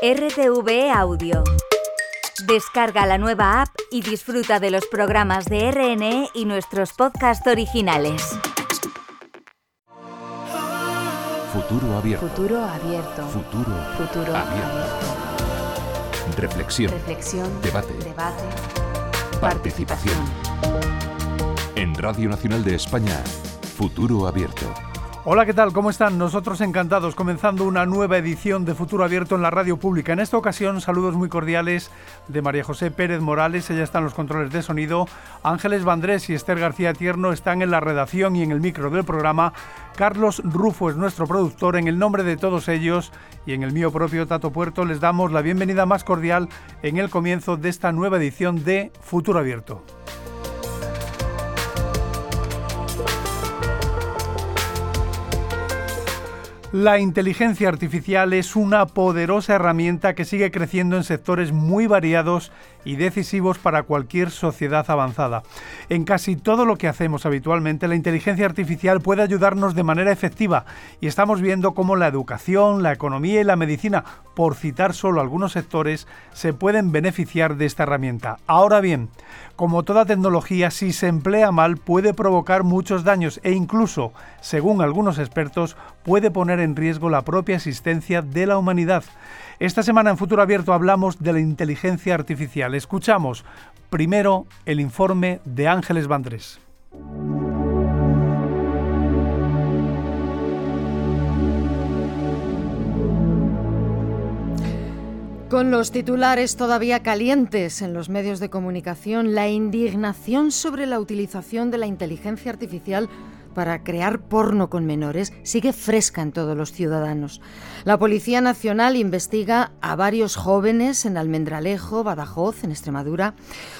RTV Audio. Descarga la nueva app y disfruta de los programas de RNE y nuestros podcasts originales. Futuro abierto. Futuro abierto. Futuro, Futuro abierto. Reflexión. Reflexión. Debate. Debate. Participación. En Radio Nacional de España, Futuro Abierto. Hola, ¿qué tal? ¿Cómo están? Nosotros encantados comenzando una nueva edición de Futuro Abierto en la radio pública. En esta ocasión, saludos muy cordiales de María José Pérez Morales, ella está en los controles de sonido. Ángeles Vandrés y Esther García Tierno están en la redacción y en el micro del programa. Carlos Rufo es nuestro productor. En el nombre de todos ellos y en el mío propio Tato Puerto, les damos la bienvenida más cordial en el comienzo de esta nueva edición de Futuro Abierto. La inteligencia artificial es una poderosa herramienta que sigue creciendo en sectores muy variados y decisivos para cualquier sociedad avanzada. En casi todo lo que hacemos habitualmente, la inteligencia artificial puede ayudarnos de manera efectiva y estamos viendo cómo la educación, la economía y la medicina, por citar solo algunos sectores, se pueden beneficiar de esta herramienta. Ahora bien, como toda tecnología, si se emplea mal puede provocar muchos daños e incluso, según algunos expertos, puede poner en riesgo la propia existencia de la humanidad. Esta semana en Futuro Abierto hablamos de la inteligencia artificial. Escuchamos primero el informe de Ángeles Vandrés. Con los titulares todavía calientes en los medios de comunicación, la indignación sobre la utilización de la inteligencia artificial para crear porno con menores sigue fresca en todos los ciudadanos. La Policía Nacional investiga a varios jóvenes en Almendralejo, Badajoz, en Extremadura,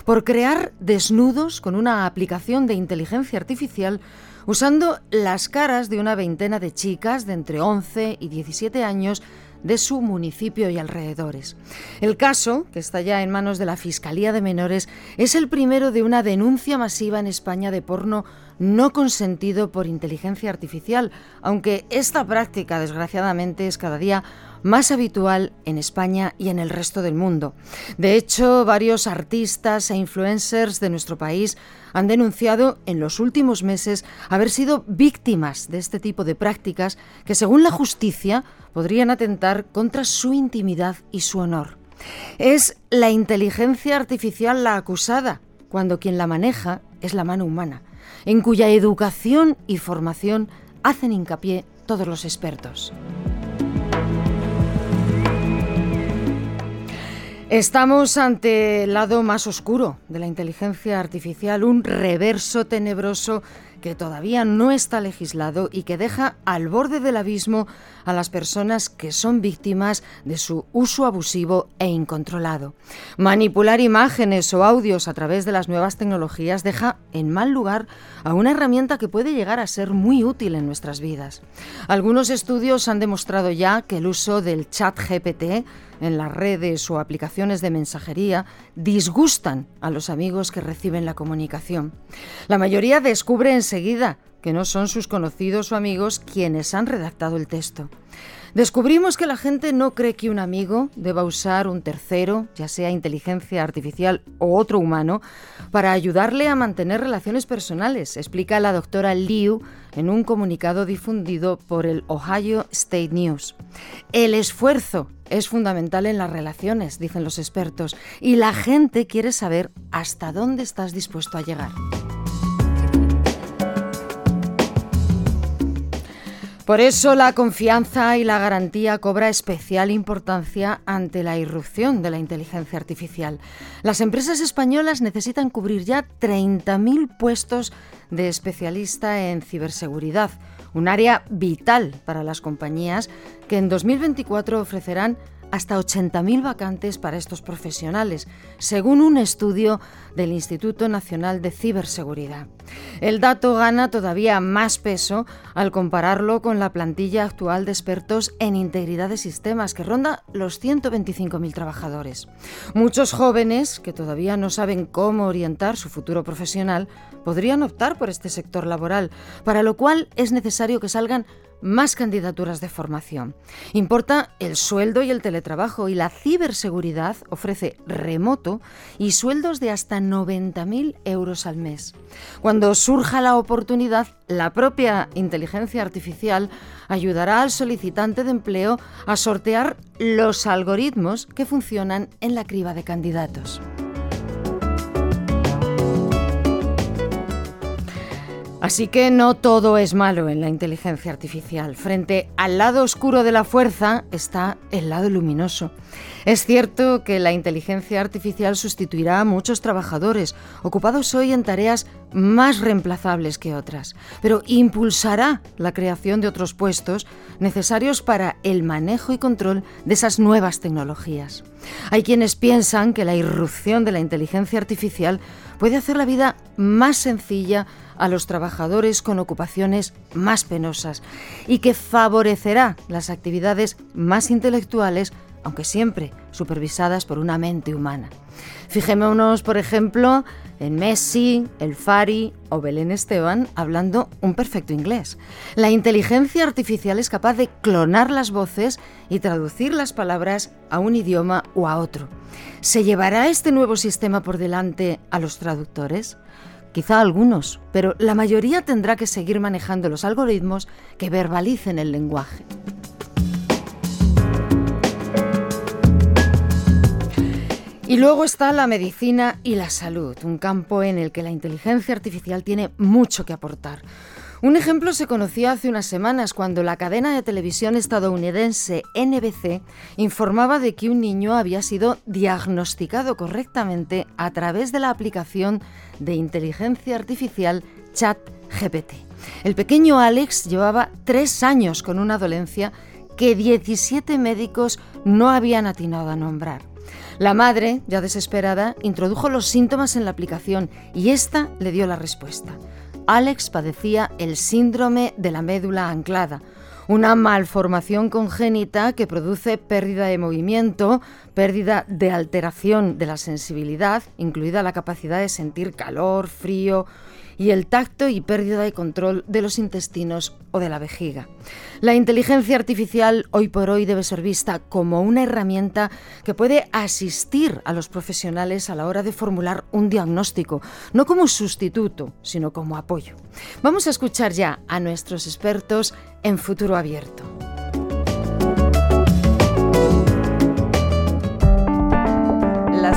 por crear desnudos con una aplicación de inteligencia artificial usando las caras de una veintena de chicas de entre 11 y 17 años de su municipio y alrededores. El caso, que está ya en manos de la Fiscalía de Menores, es el primero de una denuncia masiva en España de porno no consentido por inteligencia artificial, aunque esta práctica, desgraciadamente, es cada día más habitual en España y en el resto del mundo. De hecho, varios artistas e influencers de nuestro país han denunciado en los últimos meses haber sido víctimas de este tipo de prácticas que, según la justicia, podrían atentar contra su intimidad y su honor. Es la inteligencia artificial la acusada, cuando quien la maneja es la mano humana, en cuya educación y formación hacen hincapié todos los expertos. Estamos ante el lado más oscuro de la inteligencia artificial, un reverso tenebroso que todavía no está legislado y que deja al borde del abismo a las personas que son víctimas de su uso abusivo e incontrolado. Manipular imágenes o audios a través de las nuevas tecnologías deja en mal lugar a una herramienta que puede llegar a ser muy útil en nuestras vidas. Algunos estudios han demostrado ya que el uso del chat GPT en las redes o aplicaciones de mensajería disgustan a los amigos que reciben la comunicación. La mayoría descubre enseguida que no son sus conocidos o amigos quienes han redactado el texto. Descubrimos que la gente no cree que un amigo deba usar un tercero, ya sea inteligencia artificial o otro humano, para ayudarle a mantener relaciones personales, explica la doctora Liu en un comunicado difundido por el Ohio State News. El esfuerzo es fundamental en las relaciones, dicen los expertos, y la gente quiere saber hasta dónde estás dispuesto a llegar. Por eso la confianza y la garantía cobra especial importancia ante la irrupción de la inteligencia artificial. Las empresas españolas necesitan cubrir ya 30.000 puestos de especialista en ciberseguridad, un área vital para las compañías que en 2024 ofrecerán hasta 80.000 vacantes para estos profesionales, según un estudio del Instituto Nacional de Ciberseguridad. El dato gana todavía más peso al compararlo con la plantilla actual de expertos en integridad de sistemas, que ronda los 125.000 trabajadores. Muchos jóvenes que todavía no saben cómo orientar su futuro profesional podrían optar por este sector laboral, para lo cual es necesario que salgan más candidaturas de formación. Importa el sueldo y el teletrabajo y la ciberseguridad ofrece remoto y sueldos de hasta 90.000 euros al mes. Cuando surja la oportunidad, la propia inteligencia artificial ayudará al solicitante de empleo a sortear los algoritmos que funcionan en la criba de candidatos. Así que no todo es malo en la inteligencia artificial. Frente al lado oscuro de la fuerza está el lado luminoso. Es cierto que la inteligencia artificial sustituirá a muchos trabajadores ocupados hoy en tareas más reemplazables que otras, pero impulsará la creación de otros puestos necesarios para el manejo y control de esas nuevas tecnologías. Hay quienes piensan que la irrupción de la inteligencia artificial puede hacer la vida más sencilla a los trabajadores con ocupaciones más penosas y que favorecerá las actividades más intelectuales, aunque siempre supervisadas por una mente humana. Fijémonos, por ejemplo, en Messi, El Fari o Belén Esteban hablando un perfecto inglés. La inteligencia artificial es capaz de clonar las voces y traducir las palabras a un idioma o a otro. ¿Se llevará este nuevo sistema por delante a los traductores? Quizá algunos, pero la mayoría tendrá que seguir manejando los algoritmos que verbalicen el lenguaje. Y luego está la medicina y la salud, un campo en el que la inteligencia artificial tiene mucho que aportar. Un ejemplo se conoció hace unas semanas cuando la cadena de televisión estadounidense NBC informaba de que un niño había sido diagnosticado correctamente a través de la aplicación de inteligencia artificial ChatGPT. El pequeño Alex llevaba tres años con una dolencia que 17 médicos no habían atinado a nombrar. La madre, ya desesperada, introdujo los síntomas en la aplicación y ésta le dio la respuesta. Alex padecía el síndrome de la médula anclada, una malformación congénita que produce pérdida de movimiento, pérdida de alteración de la sensibilidad, incluida la capacidad de sentir calor, frío y el tacto y pérdida de control de los intestinos o de la vejiga. La inteligencia artificial hoy por hoy debe ser vista como una herramienta que puede asistir a los profesionales a la hora de formular un diagnóstico, no como sustituto, sino como apoyo. Vamos a escuchar ya a nuestros expertos en futuro abierto.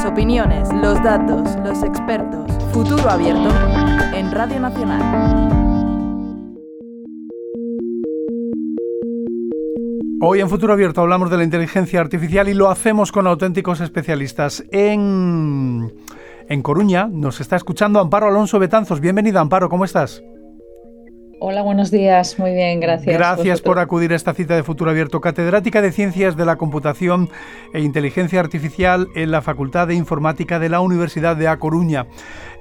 Las opiniones, los datos, los expertos. Futuro abierto en Radio Nacional. Hoy en Futuro Abierto hablamos de la inteligencia artificial y lo hacemos con auténticos especialistas. En, en Coruña nos está escuchando Amparo Alonso Betanzos. Bienvenida, Amparo, ¿cómo estás? Hola, buenos días. Muy bien, gracias. Gracias por acudir a esta cita de Futuro Abierto. Catedrática de Ciencias de la Computación e Inteligencia Artificial en la Facultad de Informática de la Universidad de A Coruña.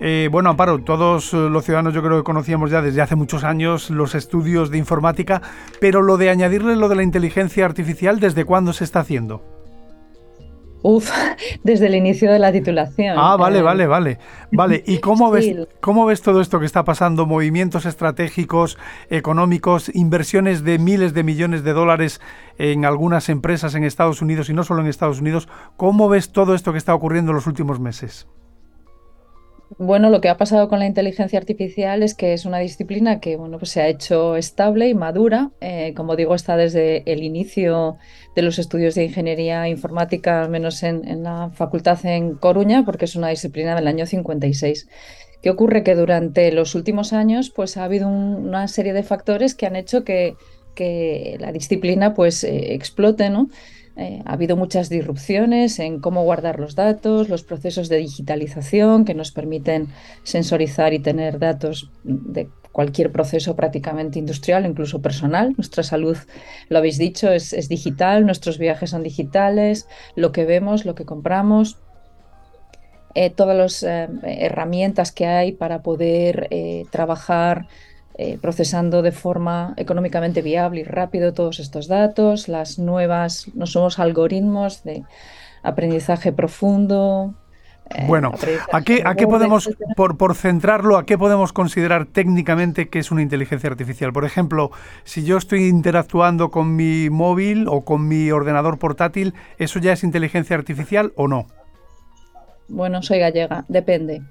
Eh, bueno, Amparo, todos los ciudadanos yo creo que conocíamos ya desde hace muchos años los estudios de informática, pero lo de añadirle lo de la inteligencia artificial, ¿desde cuándo se está haciendo? Uf, desde el inicio de la titulación. Ah, vale, eh, vale, vale. Vale, ¿y cómo ves, cómo ves todo esto que está pasando? Movimientos estratégicos, económicos, inversiones de miles de millones de dólares en algunas empresas en Estados Unidos y no solo en Estados Unidos. ¿Cómo ves todo esto que está ocurriendo en los últimos meses? Bueno, lo que ha pasado con la inteligencia artificial es que es una disciplina que bueno, pues se ha hecho estable y madura. Eh, como digo, está desde el inicio de los estudios de ingeniería informática, al menos en, la facultad en Coruña, porque es una disciplina del año 56. ¿Qué ocurre? Que durante los últimos años pues, ha habido una serie de factores que han hecho que, la disciplina pues, eh, explote, ¿no? Eh, ha habido muchas disrupciones en cómo guardar los datos, los procesos de digitalización que nos permiten sensorizar y tener datos de cualquier proceso prácticamente industrial, incluso personal. Nuestra salud, lo habéis dicho, es, digital, nuestros viajes son digitales, lo que vemos, lo que compramos. Eh, todas las eh, herramientas que hay para poder trabajar eh, procesando de forma económicamente viable y rápido todos estos datos, las nuevas, no somos algoritmos de aprendizaje profundo, Eh, bueno, ¿a qué, a qué podemos, por, por centrarlo, a qué podemos considerar técnicamente que es una inteligencia artificial? Por ejemplo, si yo estoy interactuando con mi móvil o con mi ordenador portátil, ¿eso ya es inteligencia artificial o no? Bueno, soy gallega, depende.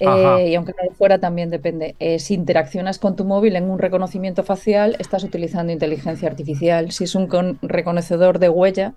Eh, y aunque de fuera también depende. Eh, si interaccionas con tu móvil en un reconocimiento facial, estás utilizando inteligencia artificial. Si es un reconocedor de huella,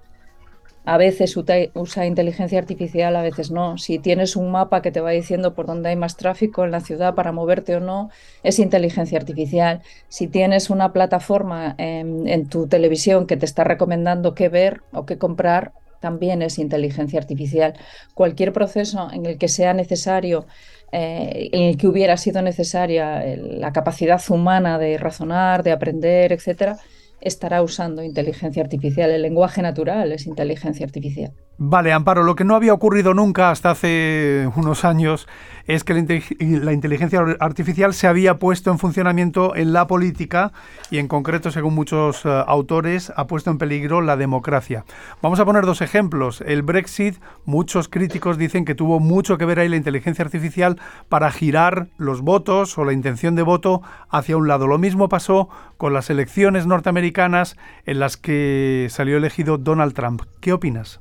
a veces usa inteligencia artificial, a veces no. Si tienes un mapa que te va diciendo por dónde hay más tráfico en la ciudad para moverte o no, es inteligencia artificial. Si tienes una plataforma en tu televisión que te está recomendando qué ver o qué comprar, también es inteligencia artificial. Cualquier proceso en el que sea necesario eh, en el que hubiera sido necesaria la capacidad humana de razonar, de aprender, etcétera, estará usando inteligencia artificial. El lenguaje natural es inteligencia artificial. Vale, Amparo, lo que no había ocurrido nunca hasta hace unos años es que la inteligencia artificial se había puesto en funcionamiento en la política y en concreto, según muchos eh, autores, ha puesto en peligro la democracia. Vamos a poner dos ejemplos. El Brexit, muchos críticos dicen que tuvo mucho que ver ahí la inteligencia artificial para girar los votos o la intención de voto hacia un lado. Lo mismo pasó con las elecciones norteamericanas en las que salió elegido Donald Trump. ¿Qué opinas?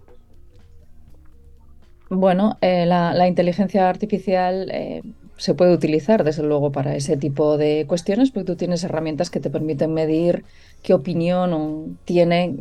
Bueno, eh, la, inteligencia artificial eh, se puede utilizar, desde luego, para ese tipo de cuestiones, porque tú tienes herramientas que te permiten medir qué opinión tiene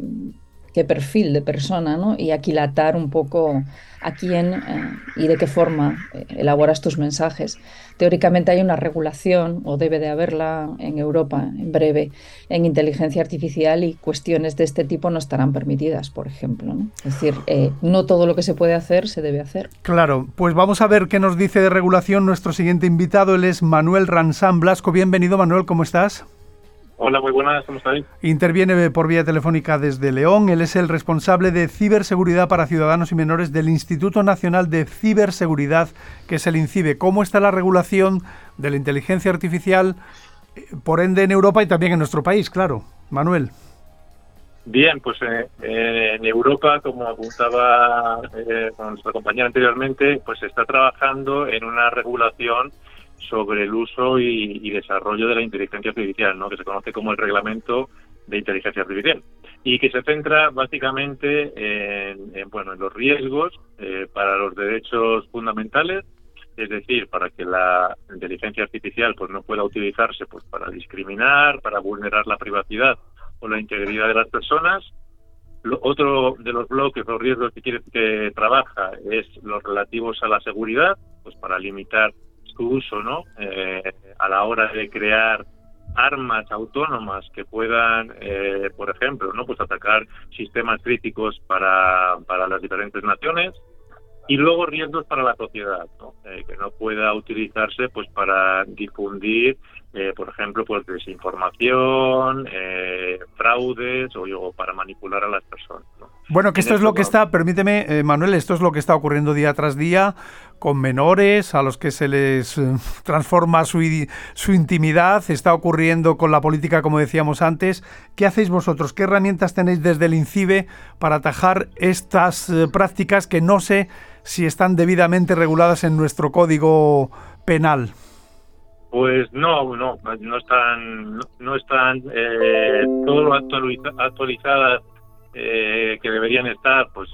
qué perfil de persona, ¿no? Y aquilatar un poco a quién eh, y de qué forma eh, elaboras tus mensajes. Teóricamente hay una regulación, o debe de haberla en Europa en breve, en inteligencia artificial y cuestiones de este tipo no estarán permitidas, por ejemplo. Es decir, eh, no todo lo que se puede hacer se debe hacer. Claro, pues vamos a ver qué nos dice de regulación nuestro siguiente invitado. Él es Manuel Ransán Blasco. Bienvenido, Manuel, ¿cómo estás? Hola, muy buenas, ¿cómo estáis? Interviene por vía telefónica desde León. Él es el responsable de ciberseguridad para ciudadanos y menores del Instituto Nacional de Ciberseguridad, que es el INCIBE. ¿Cómo está la regulación de la inteligencia artificial, eh, por ende, en Europa y también en nuestro país? Claro, Manuel. Bien, pues eh, eh, en Europa, como apuntaba con nuestra compañera anteriormente, pues se está trabajando en una regulación sobre el uso y, desarrollo de la inteligencia artificial, ¿no? que se conoce como el reglamento de inteligencia artificial y que se centra básicamente en, bueno en los riesgos eh, para los derechos fundamentales es decir para que la inteligencia artificial pues no pueda utilizarse pues para discriminar para vulnerar la privacidad o la integridad de las personas otro de los bloques los riesgos que quiere que trabaja es los relativos a la seguridad pues para limitar su uso, ¿no? Eh, a la hora de crear armas autónomas que puedan, eh, por ejemplo, no pues atacar sistemas críticos para, para las diferentes naciones y luego riesgos para la sociedad, ¿no? Eh, que no pueda utilizarse pues para difundir, por ejemplo, pues desinformación, fraudes o, o, para manipular a las personas. ¿no? Bueno, que esto es lo que está, permíteme, eh, Manuel, esto es lo que está ocurriendo día tras día con menores a los que se les eh, transforma su, su intimidad, está ocurriendo con la política, como decíamos antes. ¿Qué hacéis vosotros? ¿Qué herramientas tenéis desde el INCIBE para atajar estas eh, prácticas que no sé si están debidamente reguladas en nuestro código penal? Pues no, no, no están, no, están eh, todo actualizadas eh, que deberían estar pues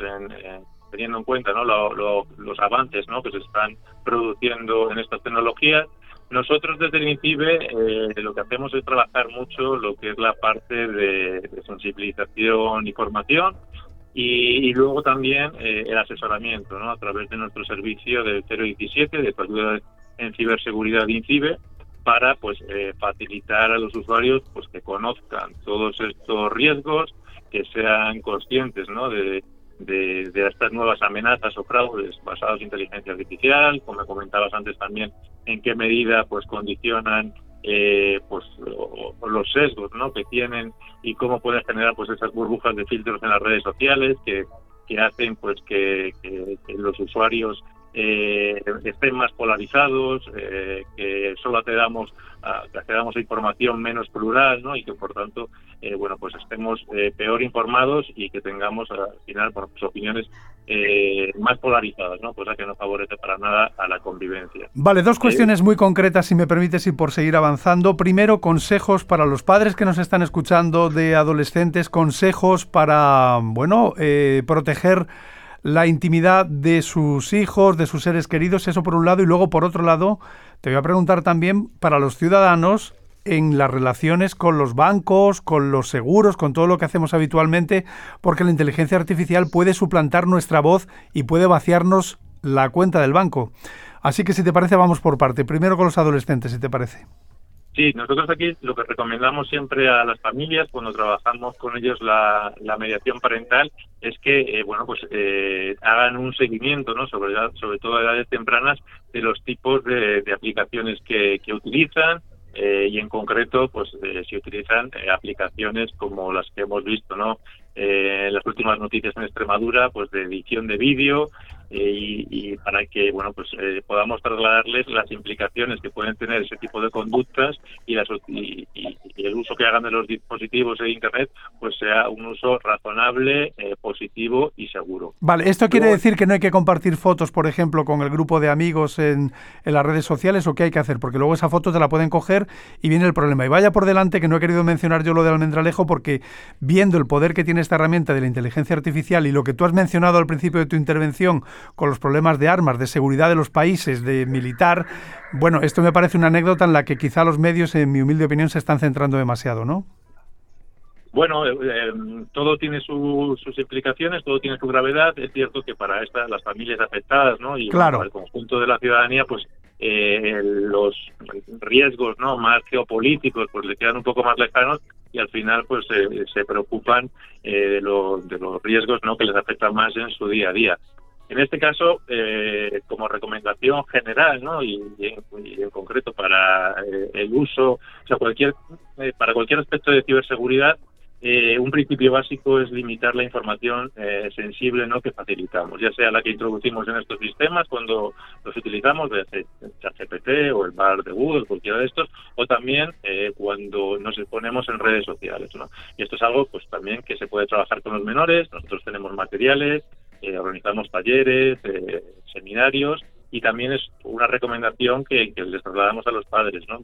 teniendo en cuenta ¿no? los avances ¿no? que se están produciendo en estas tecnologías. Nosotros desde el INCIBE eh, lo que hacemos es trabajar mucho lo que es la parte de, sensibilización y formación y, luego también eh, el asesoramiento ¿no? a través de nuestro servicio del 017 de ayuda en ciberseguridad INCIBE para pues facilitar a los usuarios pues que conozcan todos estos riesgos que sean conscientes ¿no? de, de, estas nuevas amenazas o fraudes basados en inteligencia artificial, como comentabas antes también, en qué medida pues condicionan eh, pues los sesgos ¿no? que tienen y cómo pueden generar pues esas burbujas de filtros en las redes sociales que, que hacen pues que, los usuarios eh, estén más polarizados, eh, que solo accedamos a, accedamos a información menos plural, ¿no? Y que por tanto, eh, bueno, pues estemos peor informados y que tengamos al final por pues, opiniones más polarizadas, ¿no? Cosa que no favorece para nada a la convivencia. Vale, dos cuestiones muy concretas, si me permites, y por seguir avanzando. Primero, consejos para los padres que nos están escuchando de adolescentes, consejos para, bueno, proteger la intimidad de sus hijos, de sus seres queridos, eso por un lado, y luego por otro lado, te voy a preguntar también para los ciudadanos en las relaciones con los bancos, con los seguros, con todo lo que hacemos habitualmente, porque la inteligencia artificial puede suplantar nuestra voz y puede vaciarnos la cuenta del banco. Así que si te parece, vamos por parte. Primero con los adolescentes, si te parece. Sí, nosotros aquí lo que recomendamos siempre a las familias cuando trabajamos con ellos la, mediación parental es que, eh, bueno, pues eh, hagan un seguimiento, ¿no? Sobre, sobre todo a edades tempranas de los tipos de, aplicaciones que, utilizan, eh, y en concreto pues si utilizan aplicaciones como las que hemos visto no eh, las últimas noticias en Extremadura pues de edición de vídeo eh, y, para que bueno pues eh, podamos trasladarles las implicaciones que pueden tener ese tipo de conductas y, las, y, el uso que hagan de los dispositivos de internet pues sea un uso razonable eh, positivo y seguro. Vale esto quiere decir que no hay que compartir fotos por ejemplo con el grupo de amigos en, en las redes sociales o qué hay que hacer porque luego esa foto te la pueden coger y viene el problema. Y vaya por delante que no he querido mencionar yo lo de almendralejo porque viendo el poder que tiene esta herramienta de la inteligencia artificial y lo que tú has mencionado al principio de tu intervención con los problemas de armas, de seguridad de los países, de militar. Bueno, esto me parece una anécdota en la que quizá los medios, en mi humilde opinión, se están centrando demasiado, ¿no? Bueno, eh, eh, todo tiene sus implicaciones, todo tiene su gravedad. Es cierto que para estas las familias afectadas, ¿no? Y para el conjunto de la ciudadanía, pues eh, los riesgos, ¿no? Más geopolíticos, pues le quedan un poco más lejanos y al final, pues se preocupan de, de los riesgos, ¿no? Que les afectan más en su día a día. En este caso, eh, como recomendación general, ¿no? y, en, concreto para eh, el uso, o sea, cualquier, eh, para cualquier aspecto de ciberseguridad, un principio básico es limitar la información sensible ¿no? que facilitamos, ya sea la que introducimos en estos sistemas cuando los utilizamos, de ChatGPT o el bar de Google, cualquiera de estos, o también cuando nos exponemos en redes sociales. ¿no? Y esto es algo pues también que se puede trabajar con los menores, nosotros tenemos materiales, eh, organizamos talleres, eh, seminarios y también es una recomendación que, les trasladamos a los padres, ¿no?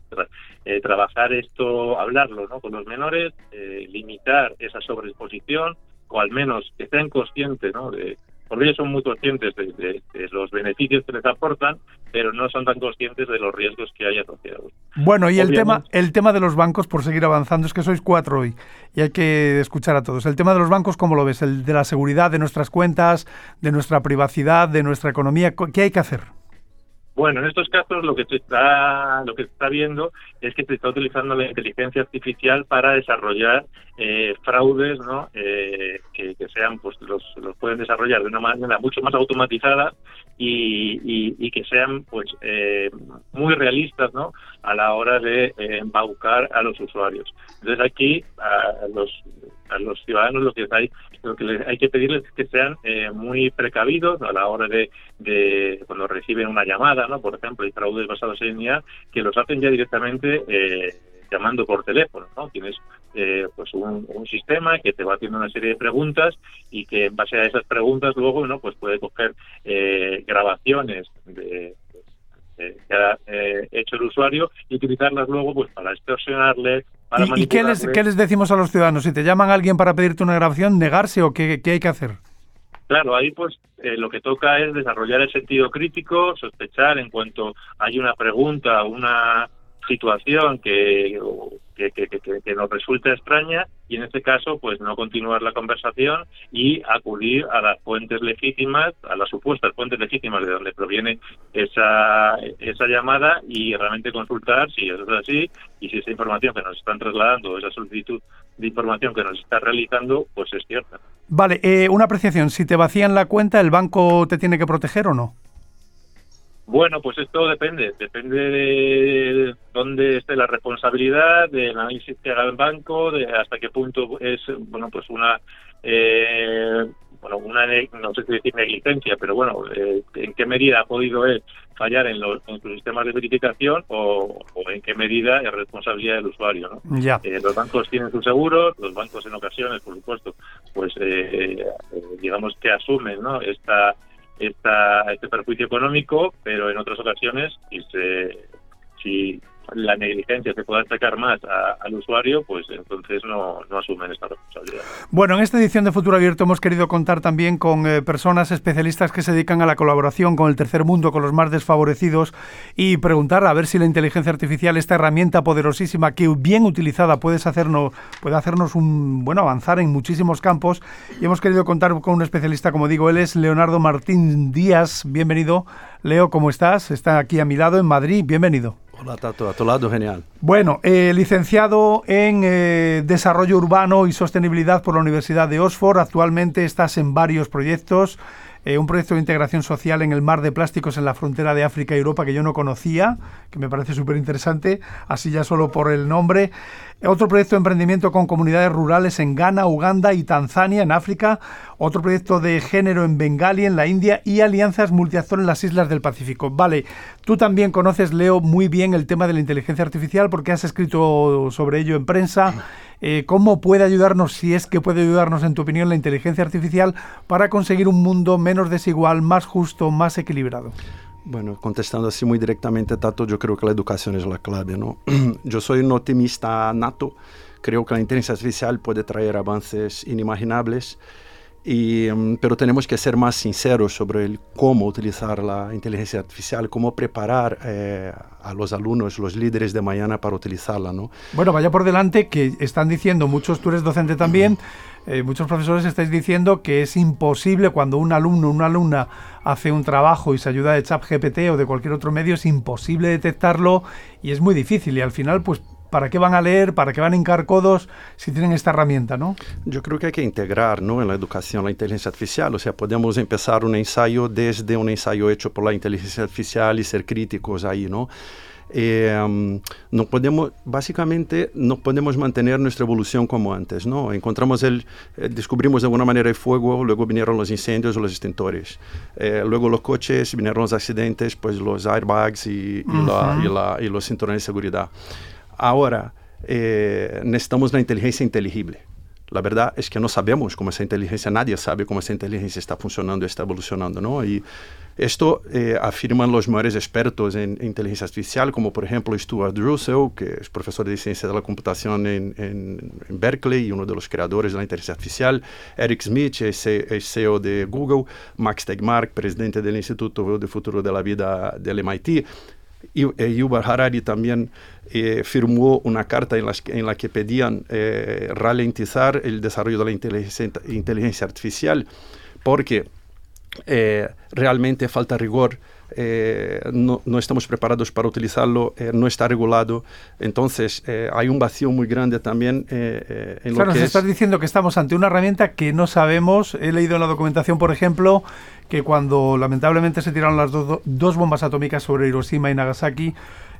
Eh, trabajar esto, hablarlo, ¿no? Con los menores, limitar esa sobreexposición o al menos que sean conscientes, ¿no? De, porque ellos son muy conscientes de, los beneficios que les aportan, pero no son tan conscientes de los riesgos que hay asociados. Bueno, y el tema, el tema de los bancos, por seguir avanzando, es que sois cuatro hoy y hay que escuchar a todos. El tema de los bancos, ¿cómo lo ves? El de la seguridad de nuestras cuentas, de nuestra privacidad, de nuestra economía, ¿qué hay que hacer? Bueno, en estos casos lo que se está lo que está viendo es que se está utilizando la inteligencia artificial para desarrollar eh, fraudes, ¿no? Eh, que, sean, pues los, los pueden desarrollar de una manera mucho más automatizada y, y, que sean, pues, eh, muy realistas, ¿no? A la hora de embaucar a los usuarios. Entonces aquí los a los ciudadanos lo que hay lo que hay que pedirles es que sean muy precavidos a la hora de, de cuando reciben una llamada, ¿no? Por ejemplo, hay fraudes basados en IA que los hacen ya directamente eh, llamando por teléfono, ¿no? Tienes eh, pues un, sistema que te va haciendo una serie de preguntas y que en base a esas preguntas luego, ¿no? Pues puede coger eh, grabaciones de, que ha hecho el usuario y utilizarlas luego pues para extorsionarle, para ¿Y, ¿y qué, les, qué les decimos a los ciudadanos? Si te llaman a alguien para pedirte una grabación, ¿negarse o qué, qué hay que hacer? Claro, ahí pues eh, lo que toca es desarrollar el sentido crítico, sospechar en cuanto hay una pregunta, una situación que, que, que, nos resulta extraña y en este caso pues no continuar la conversación y acudir a las fuentes legítimas, a las supuestas fuentes legítimas de donde proviene esa, esa llamada y realmente consultar si eso es así y si esa información que nos están trasladando, esa solicitud de información que nos está realizando, pues es cierta. Vale, eh, una apreciación, si te vacían la cuenta, ¿el banco te tiene que proteger o no? Bueno, pues esto depende, depende de dónde esté la responsabilidad, del análisis que haga el banco, de hasta qué punto es, bueno, pues una eh, bueno, una, no sé si decir negligencia, pero bueno, eh, en qué medida ha podido él fallar en, los, en sus sistemas de verificación o, en qué medida es responsabilidad del usuario. ¿no? Ya. Eh, los bancos tienen sus seguros, los bancos en ocasiones, por supuesto, pues eh, digamos que asumen ¿no? esta, esta, este perjuicio económico, pero en otras ocasiones, si, se, si la negligencia se pueda atacar más al usuario, pues entonces no, asumen esta responsabilidad. Bueno, en esta edición de Futuro Abierto hemos querido contar también con eh, personas especialistas que se dedican a la colaboración con el tercer mundo, con los más desfavorecidos, y preguntar a ver si la inteligencia artificial, esta herramienta poderosísima que bien utilizada puede hacernos, puede hacernos un bueno avanzar en muchísimos campos. Y hemos querido contar con un especialista, como digo, él es Leonardo Martín Díaz. Bienvenido. Leo, ¿cómo estás? Está aquí a mi lado en Madrid. Bienvenido. A tu lado, genial. Bueno, eh, licenciado en eh, Desarrollo Urbano y Sostenibilidad por la Universidad de Oxford, actualmente estás en varios proyectos. Eh, un proyecto de integración social en el mar de plásticos en la frontera de África y Europa que yo no conocía, que me parece súper interesante, así ya solo por el nombre. Otro proyecto de emprendimiento con comunidades rurales en Ghana, Uganda y Tanzania, en África. Otro proyecto de género en Bengali, en la India. Y alianzas multiactor en las islas del Pacífico. Vale, tú también conoces, Leo, muy bien el tema de la inteligencia artificial porque has escrito sobre ello en prensa. Eh, ¿Cómo puede ayudarnos, si es que puede ayudarnos, en tu opinión, la inteligencia artificial para conseguir un mundo menos desigual, más justo, más equilibrado? Bueno, contestando así muy directamente, Tato, yo creo que la educación es la clave, ¿no? yo soy un optimista nato, creo que la inteligencia artificial puede traer avances inimaginables, y, mm, pero tenemos que ser más sinceros sobre el cómo utilizar la inteligencia artificial, cómo preparar eh, a los alumnos, los líderes de mañana para utilizarla, ¿no? Bueno, vaya por delante que están diciendo muchos, tú eres docente también, eh, muchos profesores estáis diciendo que es imposible cuando un alumno o una alumna hace un trabajo y se ayuda de ChatGPT o de cualquier otro medio, es imposible detectarlo y es muy difícil. Y al final, pues, ¿para qué van a leer? ¿Para qué van a hincar codos si tienen esta herramienta, no? Yo creo que hay que integrar, ¿no? En la educación la inteligencia artificial. O sea, podemos empezar un ensayo desde un ensayo hecho por la inteligencia artificial y ser críticos ahí, ¿no? eh, no podemos, básicamente, no podemos mantener nuestra evolución como antes, ¿no? Encontramos el, eh, descubrimos de alguna manera el fuego, luego vinieron los incendios, los extintores, eh, luego los coches, vinieron los accidentes, pues los airbags y, uh -huh. y, la, y, la, y, los cinturones de seguridad. Ahora, eh, necesitamos una inteligencia inteligible. La verdad es que no sabemos cómo esa inteligencia, nadie sabe cómo esa inteligencia está funcionando, está evolucionando, ¿no? Y esto eh, afirman los mayores expertos en, inteligencia artificial, como por ejemplo Stuart Russell, que es profesor de ciencia de la en, en Berkeley y uno de los creadores de artificial, Eric Smith, CEO de Google, Max Tegmark, presidente del Instituto de Futuro de la Vida del MIT, y eh, Yuval Harari también eh, firmó una carta en, las, en, la que pedían eh, ralentizar el desarrollo de la inteligencia, inteligencia artificial porque eh, realmente falta rigor. No, no, estamos preparados para utilizarlo, no está regulado. Entonces, hay un vacío muy grande también en claro, lo que nos es... estás diciendo que estamos ante una herramienta que no sabemos. He leído en la documentación, por ejemplo, que cuando lamentablemente se tiraron las do dos bombas atómicas sobre Hiroshima y Nagasaki,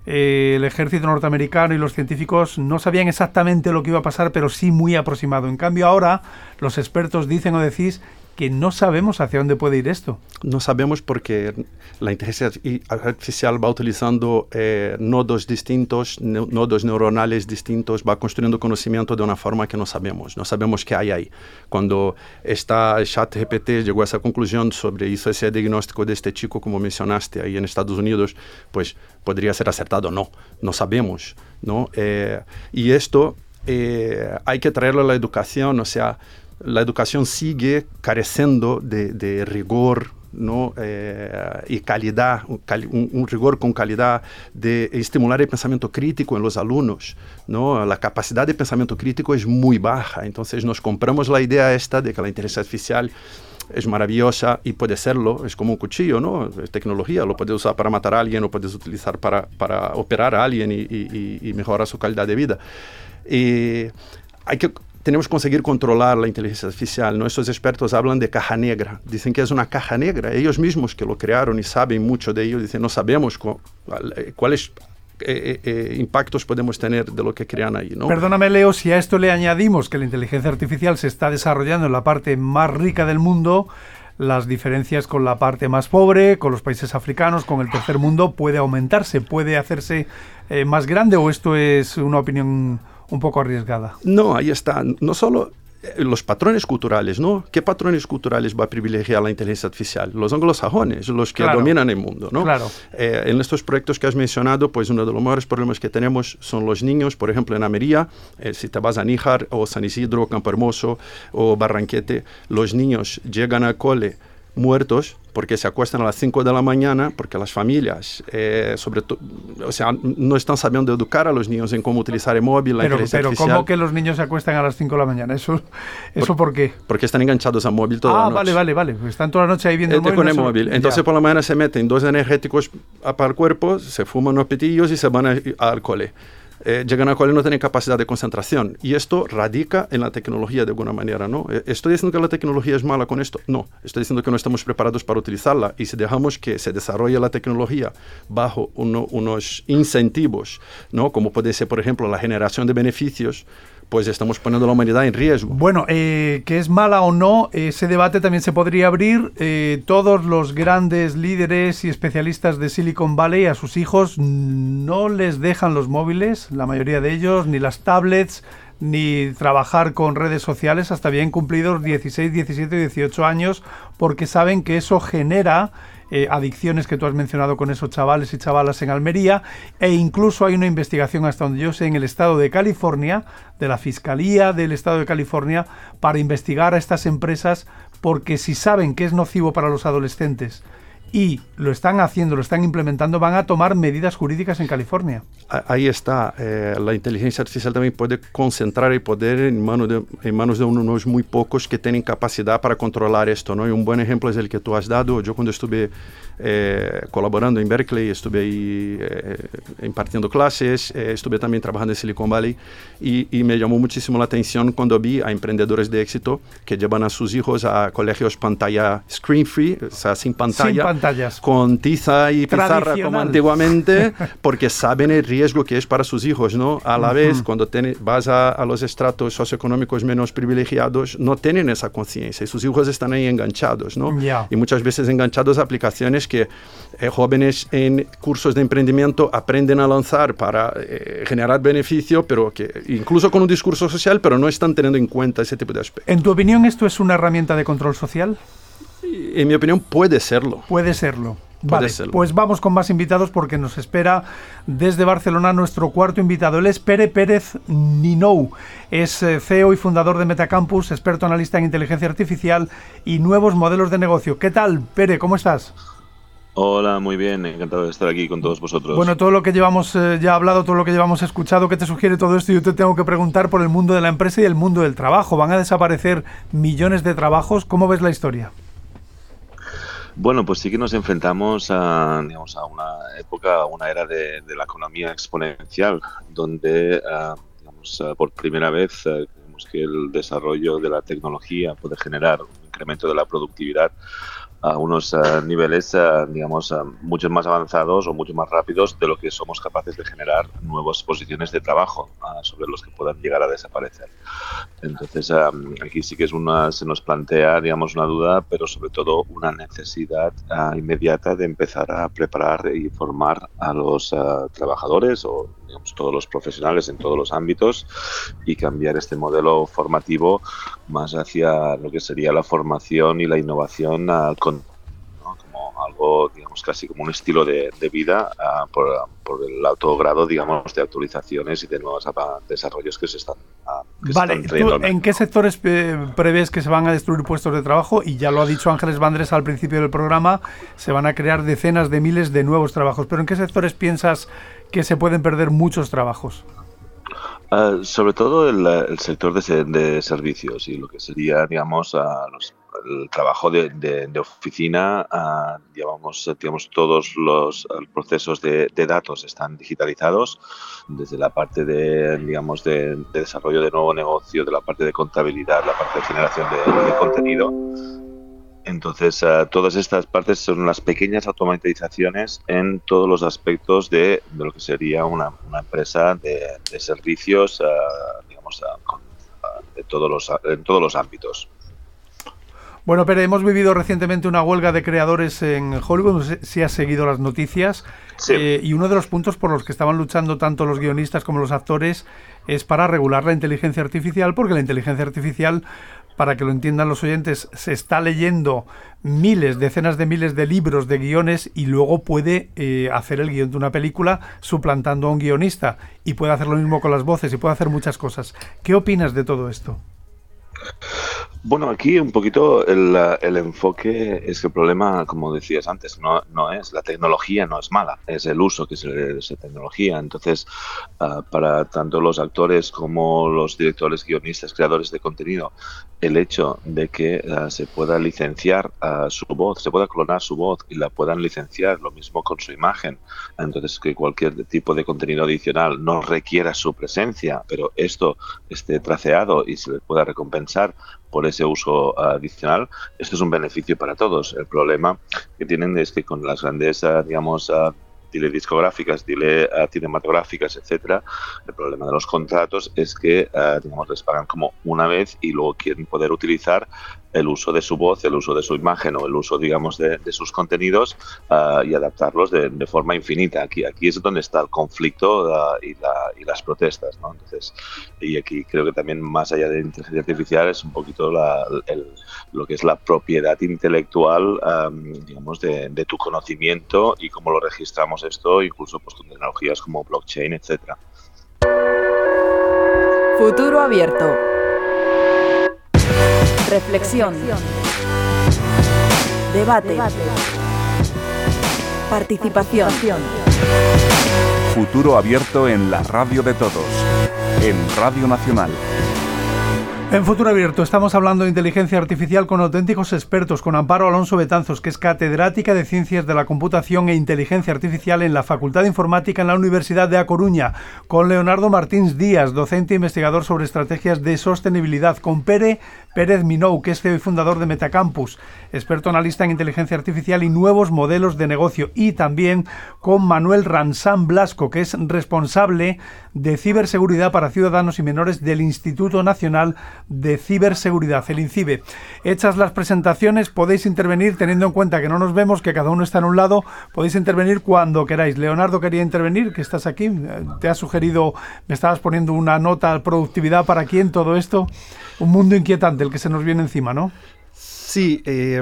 eh, el ejército norteamericano y los científicos no sabían exactamente lo que iba a pasar, pero sí muy aproximado. En cambio, ahora los expertos dicen o decís que no sabemos hacia dónde puede ir esto. No sabemos porque la inteligencia artificial va utilizando eh, nodos distintos, nodos neuronales distintos, va construyendo conocimiento de una forma que no sabemos. No sabemos qué hay ahí. Cuando esta ChatGPT llegó a esa conclusión sobre hizo ese diagnóstico de este chico, como mencionaste, ahí en Estados Unidos, pues podría ser acertado. No, no sabemos. ¿no? Eh, y esto eh, hay que traerlo a la educación, o sea, la educación sigue careciendo de, de rigor ¿no? Eh, y calidad, un, rigor con calidad de estimular el pensamiento crítico en los alumnos. ¿no? La capacidad de pensamiento crítico es muy baja, entonces nos compramos la idea esta de que la inteligencia artificial es maravillosa y puede serlo, es como un cuchillo, ¿no? Es tecnología, lo puedes usar para matar a alguien, lo puedes utilizar para, para operar a alguien y, y, mejorar su calidad de vida. Y hay que tenemos que conseguir controlar la inteligencia artificial. Nuestros expertos hablan de caja negra, dicen que es una caja negra. Ellos mismos que lo crearon y saben mucho de ello, dicen, no sabemos cuál, cuál es eh, eh, impactos podemos tener de lo que crean ahí. Perdóname, Leo, si a esto le añadimos que la inteligencia artificial se está desarrollando en la parte más rica del mundo, las diferencias con la parte más pobre, con los países africanos, con el tercer mundo, puede aumentarse, puede hacerse más grande o esto es una opinión un poco arriesgada. No, ahí está. No solo eh, los patrones culturales, ¿no? ¿Qué patrones culturales va a privilegiar la inteligencia artificial? Los anglosajones, los que dominan el mundo, ¿no? Claro. Eh, en estos proyectos que has mencionado, pues uno de los mayores problemas que tenemos son los niños, por ejemplo, en Amería, eh, si te vas a Níjar o San Isidro, Campo Hermoso o Barranquete, los niños llegan al cole muertos porque se acuestan a las 5 de la mañana, porque las familias, eh, sobre todo, o sea, no están sabiendo educar a los niños en cómo utilizar el móvil, la pero, pero ¿cómo que los niños se acuestan a las 5 de la mañana? ¿Eso, eso por, qué? Porque están enganchados al móvil toda ah, la noche. vale, vale, vale. Están toda la noche ahí viendo el, móvil. Con el móvil. Entonces por la mañana se meten dos energéticos para el cuerpo, se fuman unos pitillos y se van al cole eh, llegan a cual no tienen capacidad de concentración. Y esto radica en la tecnología de alguna manera, ¿no? Eh, ¿Estoy diciendo que la tecnología es mala con esto? No, estoy diciendo que no estamos preparados para utilizarla. Y si dejamos que se desarrolle la tecnología bajo unos incentivos, ¿no? Como puede ser, por ejemplo, la generación de beneficios, pues estamos poniendo la humanidad en riesgo. Bueno, eh, que es mala o no, ese debate también se podría abrir. Eh, todos los grandes líderes y especialistas de Silicon Valley a sus hijos no les dejan los móviles, la mayoría de ellos, ni las tablets, ni trabajar con redes sociales hasta bien cumplidos 16, 17, 18 años, porque saben que eso genera eh, adicciones que tú has mencionado con esos chavales y chavalas en Almería, e incluso hay una investigación hasta donde yo sé en el estado de California, de la Fiscalía del estado de California, para investigar a estas empresas porque si saben que es nocivo para los adolescentes y lo están haciendo, lo están implementando, van a tomar medidas jurídicas en California. Ahí está. Eh, la inteligencia artificial también puede concentrar el poder en, en manos de unos muy pocos que tienen capacidad para controlar esto. ¿no? Y un buen ejemplo es el que tú has dado. Yo cuando estuve eh, colaborando en Berkeley, estuve ahí eh, impartiendo clases, estuve también trabajando en Silicon Valley y, y, me llamó muchísimo la atención cuando vi a emprendedores de éxito que llevan a sus hijos a colegios pantalla screen free, o sea, sin pantalla. Sin pantallas. Con tiza y pizarra como antiguamente, porque saben el riesgo que es para sus hijos, ¿no? A la vez, cuando vas a, los estratos socioeconómicos menos privilegiados, no tienen esa conciencia y sus hijos están ahí enganchados, ¿no? Y muchas veces enganchados a aplicaciones que eh, jóvenes en cursos de emprendimiento aprenden a lanzar para eh, generar beneficio, pero que incluso con un discurso social, pero no están teniendo en cuenta ese tipo de aspectos. ¿En tu opinión esto es una herramienta de control social? En mi opinión puede serlo. Puede serlo. Vale, pues vamos con más invitados porque nos espera desde Barcelona nuestro cuarto invitado. Él es Pere Pérez Ninou. Es eh, CEO y fundador de Metacampus, experto analista en inteligencia artificial y nuevos modelos de negocio. ¿Qué tal, Pere? ¿Cómo estás? Hola, muy bien, encantado de estar aquí con todos vosotros. Bueno, todo lo que llevamos eh, ya hablado, todo lo que llevamos escuchado, ¿qué te sugiere todo esto? Yo te tengo que preguntar por el mundo de la empresa y el mundo del trabajo. ¿Van a desaparecer millones de trabajos? ¿Cómo ves la historia? Bueno, pues sí que nos enfrentamos a, digamos, a una época, a una era de, la economía exponencial, donde, ah, digamos, ah, por primera vez, uh, que el desarrollo de la tecnología puede generar un incremento de la productividad a unos eh, niveles, eh, digamos, eh, mucho más avanzados o mucho más rápidos de lo que somos capaces de generar nuevas posiciones de trabajo sobre los que puedan llegar a desaparecer. Entonces, aquí sí que es una, se nos plantea, digamos, una duda, pero sobre todo una necesidad inmediata de empezar a preparar y formar a los trabajadores o digamos, todos los profesionales en todos los ámbitos y cambiar este modelo formativo más hacia lo que sería la formación y la innovación uh, con como algo, digamos, casi como un estilo de, vida uh, por, por, el alto grado, digamos, de actualizaciones y de nuevos desarrollos que se están, uh, vale, ¿en qué sectores eh, prevés que se van a destruir puestos de trabajo? Y ya lo ha dicho Ángeles Bandres al principio del programa, se van a crear decenas de miles de nuevos trabajos. ¿Pero en qué sectores piensas que se pueden perder muchos trabajos? Ah, sobre todo el, sector de, servicios y lo que sería, digamos, el trabajo de, oficina, uh, digamos, todos los procesos de, datos están digitalizados, desde la parte de, digamos, de, desarrollo de nuevo negocio, de la parte de contabilidad, la parte de generación de, contenido Entonces, uh, todas estas partes son las pequeñas automatizaciones en todos los aspectos de, de lo que sería una, una empresa de, de servicios, uh, digamos, uh, con, de todos los, en todos los ámbitos. Bueno, pero hemos vivido recientemente una huelga de creadores en Hollywood, no sé si has seguido las noticias, Sí. eh, y uno de los puntos por los que estaban luchando tanto los guionistas como los actores es para regular la inteligencia artificial, porque la inteligencia artificial, para que lo entiendan los oyentes, se está leyendo miles, decenas de miles de libros, de guiones, y luego puede eh, hacer el guion de una película suplantando a un guionista, y puede hacer lo mismo con las voces, y puede hacer muchas cosas. ¿Qué opinas de todo esto? Bueno, aquí un poquito el, el, enfoque es que el problema, como decías antes, no, no es la tecnología, no es mala, es el uso que se le esa tecnología. Entonces, uh, para tanto los actores como los directores, guionistas, creadores de contenido, el hecho de que uh, se pueda licenciar uh, su voz, se pueda clonar su voz y la puedan licenciar, lo mismo con su imagen. Entonces, que cualquier tipo de contenido adicional no requiera su presencia, pero esto esté traceado y se le pueda recompensar por ese uso adicional, esto es un beneficio para todos. El problema que tienen es que con las grandes, digamos, dile discográficas, dile uh, cinematográficas, etcétera, el problema de los contratos es que, uh, digamos, les pagan como una vez y luego quieren poder utilizar el uso de su voz, el uso de su imagen o el uso, digamos, de, sus contenidos uh, y adaptarlos de, forma infinita. Aquí, aquí es donde está el conflicto y, la, y, las protestas, ¿no? Entonces, y aquí creo que también más allá de inteligencia artificial es un poquito lo que es la propiedad intelectual, digamos, de, de, tu conocimiento y cómo lo registramos esto, incluso pues, con tecnologías como blockchain, etcétera. Futuro abierto. Reflexión. Debate. Participación. Futuro abierto en la radio de todos. En Radio Nacional. En Futuro Abierto estamos hablando de inteligencia artificial con auténticos expertos, con Amparo Alonso Betanzos, que es catedrática de Ciencias de la Computación e Inteligencia Artificial en la Facultad de Informática en la Universidad de A Coruña, con Leonardo Martins Díaz, docente e investigador sobre estrategias de sostenibilidad, con Pere Pérez Minou, que es CEO y fundador de Metacampus, experto analista en inteligencia artificial y nuevos modelos de negocio, y también con Manuel Ransán Blasco, que es responsable de ciberseguridad para ciudadanos y menores del Instituto Nacional de Ciberseguridad, el INCIBE. Hechas las presentaciones, podéis intervenir teniendo en cuenta que no nos vemos, que cada uno está en un lado, podéis intervenir cuando queráis. Leonardo quería intervenir, que estás aquí, te ha sugerido, me estabas poniendo una nota productividad para quién todo esto. Un mundo inquietante el que se nos viene encima, ¿no? Sí, eh,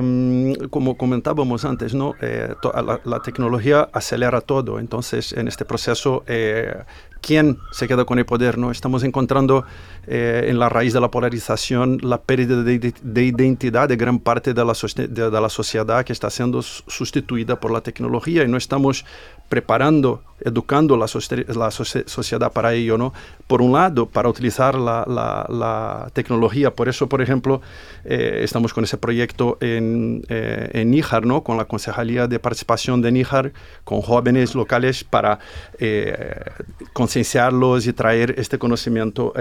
como comentábamos antes, ¿no? Eh, la, la, tecnología acelera todo, entonces en este proceso, eh, ¿quién se queda con el poder? ¿no? Estamos encontrando eh, en la raíz de la polarización la pérdida de, de identidad de gran parte de la, de, de la, sociedad que está siendo sustituida por la tecnología y no estamos preparando, educando la, la sociedad para ello, ¿no? Por un lado, para utilizar la, la, la tecnología, por eso, por ejemplo, eh, estamos con ese proyecto en, eh, en Níjar, ¿no? Con la Concejalía de Participación de Níjar, con jóvenes locales para eh, concienciarlos y traer este conocimiento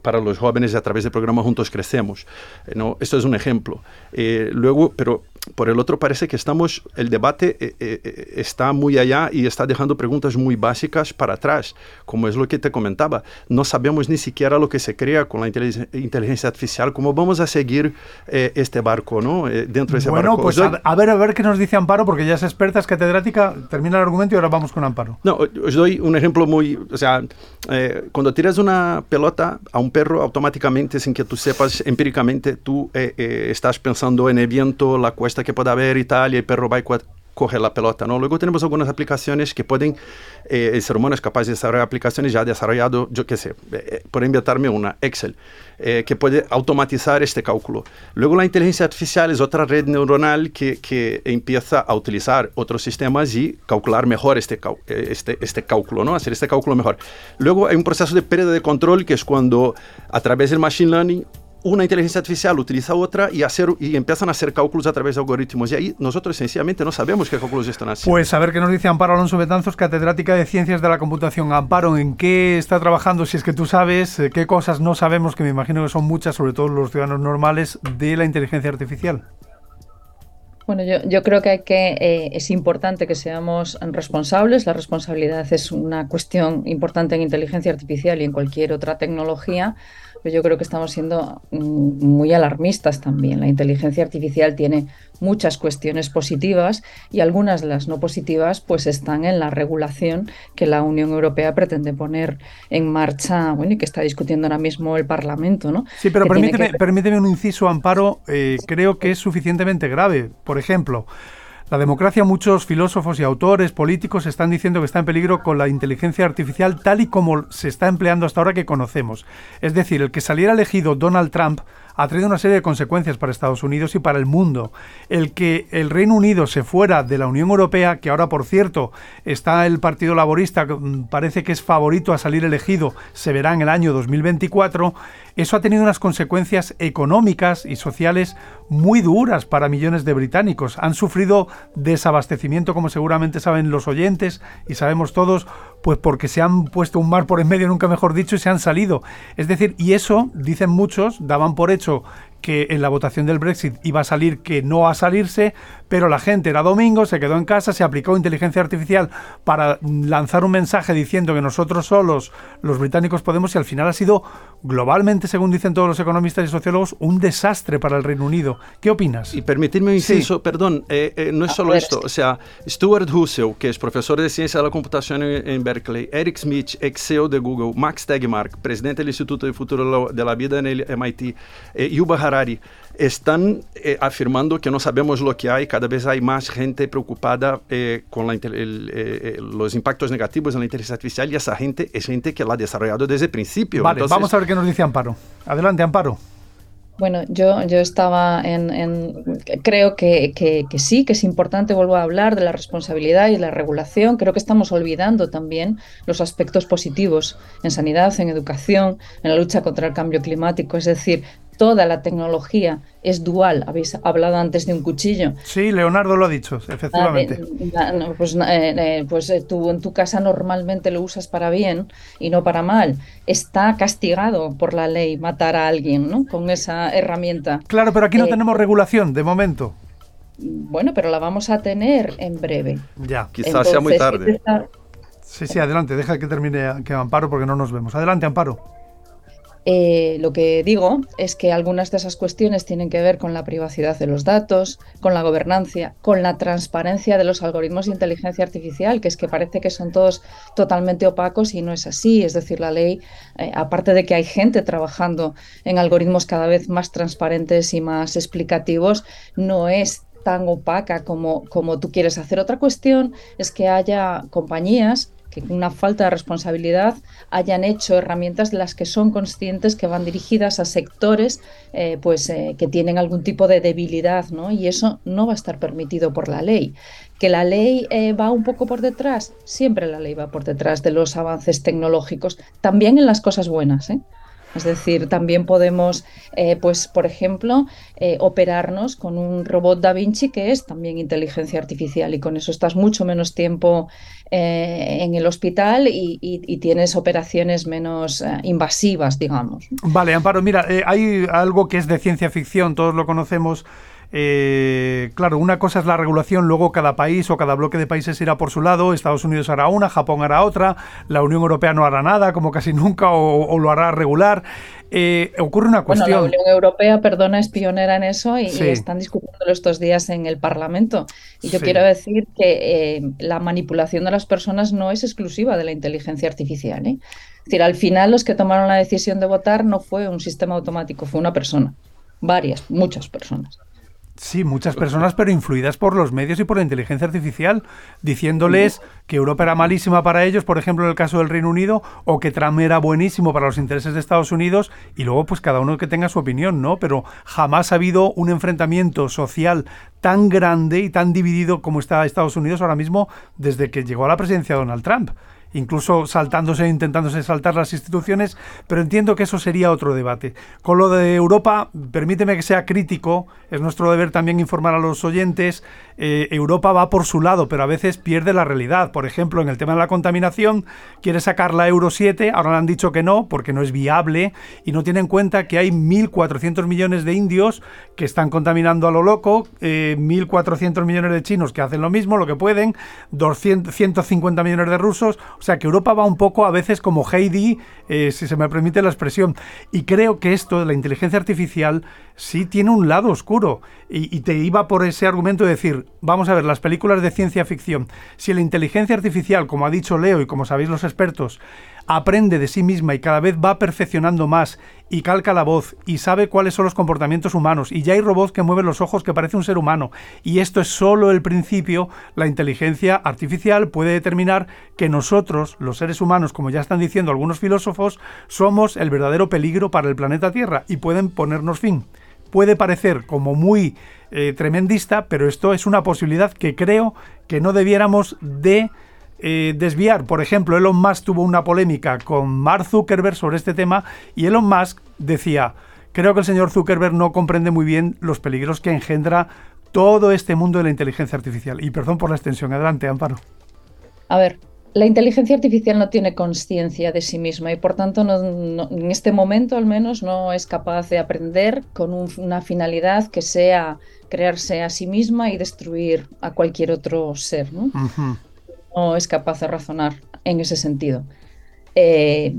para los jóvenes a través del programa Juntos Crecemos, ¿no? Esto es un ejemplo. luego, pero por el otro parece que estamos, el debate eh, eh, está muy allá y está dejando preguntas muy básicas para atrás, como es lo que te comentaba. No sabemos ni siquiera lo que se crea con la inteligencia, artificial, cómo vamos a seguir eh, este barco, ¿no? dentro de ese bueno, barco. pues a, a, ver, a ver qué nos dice Amparo, porque ya es experta, es catedrática, termina el argumento y ahora vamos con Amparo. No, os doy un ejemplo muy, o sea, cuando tiras una pelota a un perro, automáticamente, sin que tú sepas empíricamente, tú estás pensando en el viento, la cuesta que pueda haber y tal, y el perro va y coge la pelota, ¿no? Luego tenemos algunas aplicaciones que pueden, eh, el ser humano es capaz de desarrollar aplicaciones, ya desarrollado, yo qué sé, eh, por inventarme una, Excel, eh, que puede automatizar este cálculo. Luego la inteligencia artificial es otra red neuronal que, que empieza a utilizar otros sistemas y calcular mejor este, este, este cálculo, ¿no? Hacer este cálculo mejor. Luego hay un proceso de pérdida de control que es cuando a través del machine learning una inteligencia artificial utiliza otra y, hacer, y empiezan a hacer cálculos a través de algoritmos. Y ahí nosotros sencillamente no sabemos qué cálculos están haciendo. Pues a ver qué nos dice Amparo Alonso Betanzos, catedrática de Ciencias de la Computación. Amparo, ¿en qué está trabajando? Si es que tú sabes, ¿qué cosas no sabemos? Que me imagino que son muchas, sobre todo los ciudadanos normales, de la inteligencia artificial. Bueno, yo, creo que, hay que eh, es importante que seamos responsables. La responsabilidad es una cuestión importante en inteligencia artificial y en cualquier otra tecnología pues yo creo que estamos siendo mm, muy alarmistas también. La inteligencia artificial tiene muchas cuestiones positivas y algunas de las no positivas pues están en la regulación que la Unión Europea pretende poner en marcha, bueno, y que está discutiendo ahora mismo el Parlamento, ¿no? Sí, pero permíteme, permíteme, un inciso, Amparo, eh, creo que es suficientemente grave. Por ejemplo, la democracia, muchos filósofos y autores políticos están diciendo que está en peligro con la inteligencia artificial tal y como se está empleando hasta ahora que conocemos. Es decir, el que saliera elegido Donald Trump ha traído una serie de consecuencias para Estados Unidos y para el mundo. El que el Reino Unido se fuera de la Unión Europea, que ahora por cierto está el Partido Laborista, mm, parece que es favorito a salir elegido, se verá en el año 2024, eso ha tenido unas consecuencias económicas y sociales muy duras para millones de británicos. Han sufrido desabastecimiento, como seguramente saben los oyentes y sabemos todos, pues porque se han puesto un mar por en medio, nunca mejor dicho, y se han salido. Es decir, y eso, dicen muchos, daban por hecho hecho que en la votación del Brexit iba a salir que no a salirse, pero la gente era domingo, se quedó en casa, se aplicó inteligencia artificial para lanzar un mensaje diciendo que nosotros solos, los británicos, podemos, y al final ha sido globalmente, según dicen todos los economistas y sociólogos, un desastre para el Reino Unido. ¿Qué opinas? Y permitirme un inciso, perdón, eh, eh, no es solo esto, o sea, Stuart Hussel, que es profesor de ciencia de la computación en, Berkeley, Eric Smith, ex CEO de Google, Max Tegmark, presidente del Instituto de Futuro de la Vida en el MIT, eh, Yuba Harari, están eh, afirmando que no sabemos lo que hay, cada vez hay más gente preocupada eh, con la, eh, los impactos negativos de la inteligencia artificial y esa gente es gente que la ha desarrollado desde el principio. Vale, vamos a ver qué nos dice Amparo. Adelante, Amparo. Bueno, yo, yo estaba en, creo que, que, sí, que es importante, vuelvo a hablar de la responsabilidad y la regulación. Creo que estamos olvidando también los aspectos positivos en sanidad, en educación, en la lucha contra el cambio climático. Es decir, toda la tecnología es dual. Habéis hablado antes de un cuchillo. Sí, Leonardo lo ha dicho, efectivamente. Ah, pues, eh, eh, pues eh, tú en tu casa normalmente lo usas para bien y no para mal. Está castigado por la ley matar a alguien ¿no? con esa herramienta. Claro, pero aquí no tenemos regulación de momento. Bueno, pero la vamos a tener en breve. Ya, quizás sea muy tarde. Sí, sí, adelante, deja que termine que Amparo porque no nos vemos. Adelante, Amparo. Eh, lo que digo es que algunas de esas cuestiones tienen que ver con la privacidad de los datos, con la gobernancia, con la transparencia de los algoritmos de inteligencia artificial, que es que parece que son todos totalmente opacos y no es así. Es decir, la ley, eh, aparte de que hay gente trabajando en algoritmos cada vez más transparentes y más explicativos, no es tan opaca como, como tú quieres hacer. Otra cuestión es que haya compañías que con una falta de responsabilidad hayan hecho herramientas de las que son conscientes que van dirigidas a sectores eh, pues, eh, que tienen algún tipo de debilidad, ¿no? Y eso no va a estar permitido por la ley. ¿Que la ley eh, va un poco por detrás? Siempre la ley va por detrás de los avances tecnológicos, también en las cosas buenas. Es decir, también podemos, eh, pues, por ejemplo, eh, operarnos con un robot Da Vinci que es también inteligencia artificial y con eso estás mucho menos tiempo eh, en el hospital y, tienes operaciones menos invasivas, digamos. Vale, Amparo, mira, hay algo que es de ciencia ficción, todos lo conocemos eh, claro, una cosa es la regulación, luego cada país o cada bloque de países irá por su lado, Estados Unidos hará una, Japón hará otra, la Unión Europea no hará nada, como casi nunca, o, lo hará regular. Eh, ocurre una cuestión. Bueno, la Unión Europea, perdona, es pionera en eso y, están discutiéndolo estos días en el Parlamento. Y yo quiero decir que eh, la manipulación de las personas no es exclusiva de la inteligencia artificial. Es decir, al final los que tomaron la decisión de votar no fue un sistema automático, fue una persona. Varias, muchas personas. Sí, muchas personas, pero influidas por los medios y por la inteligencia artificial, diciéndoles que Europa era malísima para ellos, por ejemplo, en el caso del Reino Unido, o que Trump era buenísimo para los intereses de Estados Unidos, y luego pues cada uno que tenga su opinión, ¿no? Pero jamás ha habido un enfrentamiento social tan grande y tan dividido como está Estados Unidos ahora mismo desde que llegó a la presidencia Donald Trump. Incluso saltándose, intentándose saltar las instituciones, pero entiendo que eso sería otro debate. Con lo de Europa, permíteme que sea crítico, es nuestro deber también informar a los oyentes, eh, Europa va por su lado, pero a veces pierde la realidad. Por ejemplo, en el tema de la contaminación, quiere sacar la Euro 7, ahora le han dicho que no, porque no es viable, y no tiene en cuenta que hay 1.400 millones de indios que están contaminando a lo loco, 1.400 eh, millones de chinos que hacen lo mismo, lo que pueden, 200, 150 millones de rusos, o sea que Europa va un poco a veces como Heidi, eh, si se me permite la expresión, y creo que esto de la inteligencia artificial sí tiene un lado oscuro, y, y te iba por ese argumento de decir, vamos a ver, las películas de ciencia ficción, si la inteligencia artificial, como ha dicho Leo y como sabéis los expertos, aprende de sí misma y cada vez va perfeccionando más y calca la voz y sabe cuáles son los comportamientos humanos y ya hay robots que mueven los ojos que parece un ser humano y esto es solo el principio, la inteligencia artificial puede determinar que nosotros, los seres humanos, como ya están diciendo algunos filósofos, somos el verdadero peligro para el planeta Tierra y pueden ponernos fin. Puede parecer como muy eh, tremendista, pero esto es una posibilidad que creo que no debiéramos de eh, desviar. Por ejemplo, Elon Musk tuvo una polémica con Mark Zuckerberg sobre este tema y Elon Musk decía, creo que el señor Zuckerberg no comprende muy bien los peligros que engendra todo este mundo de la inteligencia artificial. Y perdón por la extensión. Adelante, Amparo. A ver, la inteligencia artificial no tiene conciencia de sí misma y por tanto en este momento al menos no es capaz de aprender con una finalidad que sea crearse a sí misma y destruir a cualquier otro ser. ¿no? No es capaz de razonar en ese sentido. Eh,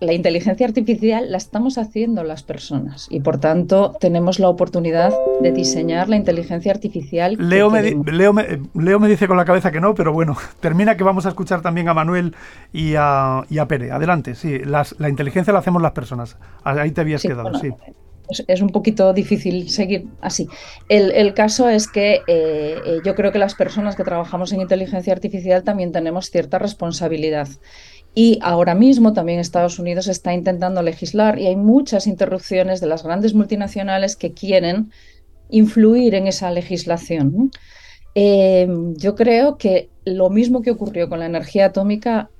la inteligencia artificial la estamos haciendo las personas y por tanto tenemos la oportunidad de diseñar la inteligencia artificial. Leo me, Leo, me, dice con la cabeza que no, pero bueno, termina que vamos a escuchar también a Manuel y a, y a Pere. Adelante, sí, la inteligencia la hacemos las personas. Ahí te habías quedado, sí es, un poquito difícil seguir así. El, caso es que eh, yo creo que las personas que trabajamos en inteligencia artificial también tenemos cierta responsabilidad. Y ahora mismo también Estados Unidos está intentando legislar y hay muchas interrupciones de las grandes multinacionales que quieren influir en esa legislación. Eh, yo creo que lo mismo que ocurrió con la energía atómica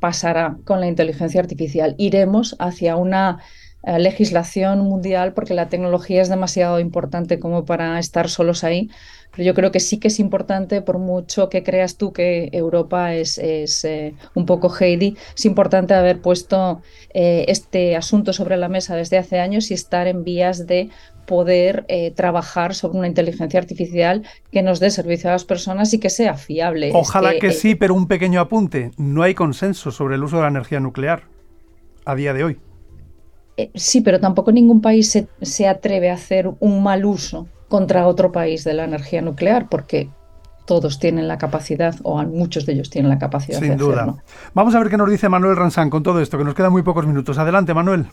pasará con la inteligencia artificial. Iremos hacia una eh, legislación mundial porque la tecnología es demasiado importante como para estar solos ahí. Pero yo creo que sí que es importante, por mucho que creas tú que Europa es, es eh, un poco Heidi, es importante haber puesto eh, este asunto sobre la mesa desde hace años y estar en vías de poder trabajar sobre una inteligencia artificial que nos dé servicio a las personas y que sea fiable. Ojalá que sí, pero un pequeño apunte. No hay consenso sobre el uso de la energía nuclear a día de hoy. Eh, sí, pero tampoco ningún país se, atreve a hacer un mal uso contra otro país de la energía nuclear, porque todos tienen la capacidad, o muchos de ellos tienen la capacidad Sin duda. Vamos a ver qué nos dice Manuel Ransán con todo esto, que nos quedan muy pocos minutos. Adelante, Manuel.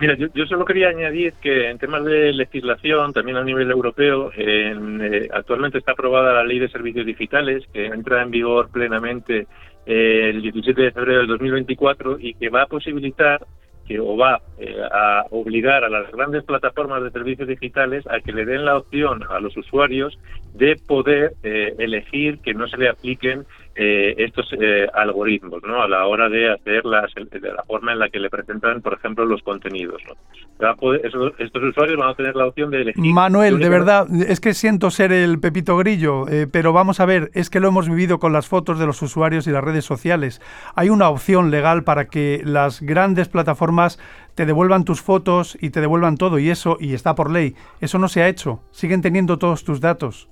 Mira, yo, solo quería añadir que en temas de legislación, también a nivel europeo, eh, actualmente está aprobada la Ley de Servicios Digitales, que entra en vigor plenamente eh, el 17 de febrero del 2024 y que va a posibilitar que va eh, a obligar a las grandes plataformas de servicios digitales a que le den la opción a los usuarios de poder eh, elegir que no se le apliquen eh, estos eh, algoritmos ¿no? a la hora de hacer las, de la forma en la que le presentan, por ejemplo, los contenidos. estos usuarios van a tener la opción de elegir. Manuel, de verdad, es que siento ser el pepito grillo, eh, pero vamos a ver, es que lo hemos vivido con las fotos de los usuarios y las redes sociales. Hay una opción legal para que las grandes plataformas te devuelvan tus fotos y te devuelvan todo, y eso, y está por ley. Eso no se ha hecho. Siguen teniendo todos tus datos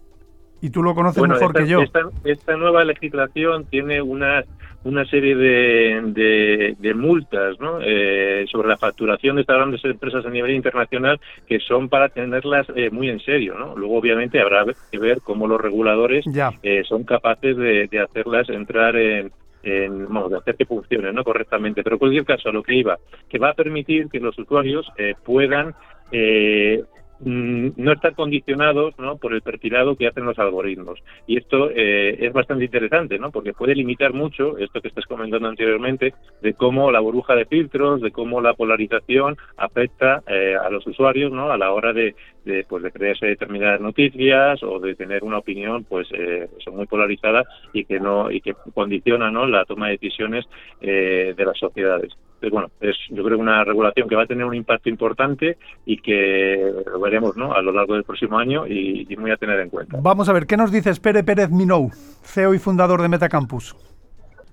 y tú lo conoces mejor que yo. Esta, nueva legislación tiene una, una serie de, de, multas ¿no? eh, sobre la facturación de estas grandes empresas a nivel internacional que son para tenerlas eh, muy en serio. ¿no? Luego, obviamente, habrá que ver cómo los reguladores eh, son capaces de, de hacerlas entrar en, en, vamos, de hacer que funcione ¿no? correctamente. Pero en cualquier caso, a lo que iba, que va a permitir que los usuarios puedan mm, no están condicionados ¿no? por el perfilado que hacen los algoritmos. Y esto eh, es bastante interesante, ¿no? porque puede limitar mucho esto que estás comentando anteriormente, de cómo la burbuja de filtros, de cómo la polarización afecta eh, a los usuarios ¿no? a la hora de, de, pues, de crearse determinadas noticias o de tener una opinión pues eh, son muy polarizada y que no y que condiciona ¿no? la toma de decisiones de las sociedades. Entonces, bueno, es yo creo una regulación que va a tener un impacto importante y que lo veremos ¿no? a lo largo del próximo año y, muy a tener en cuenta. Vamos a ver, ¿qué nos dice Pere Pérez Minou, CEO y fundador de Metacampus?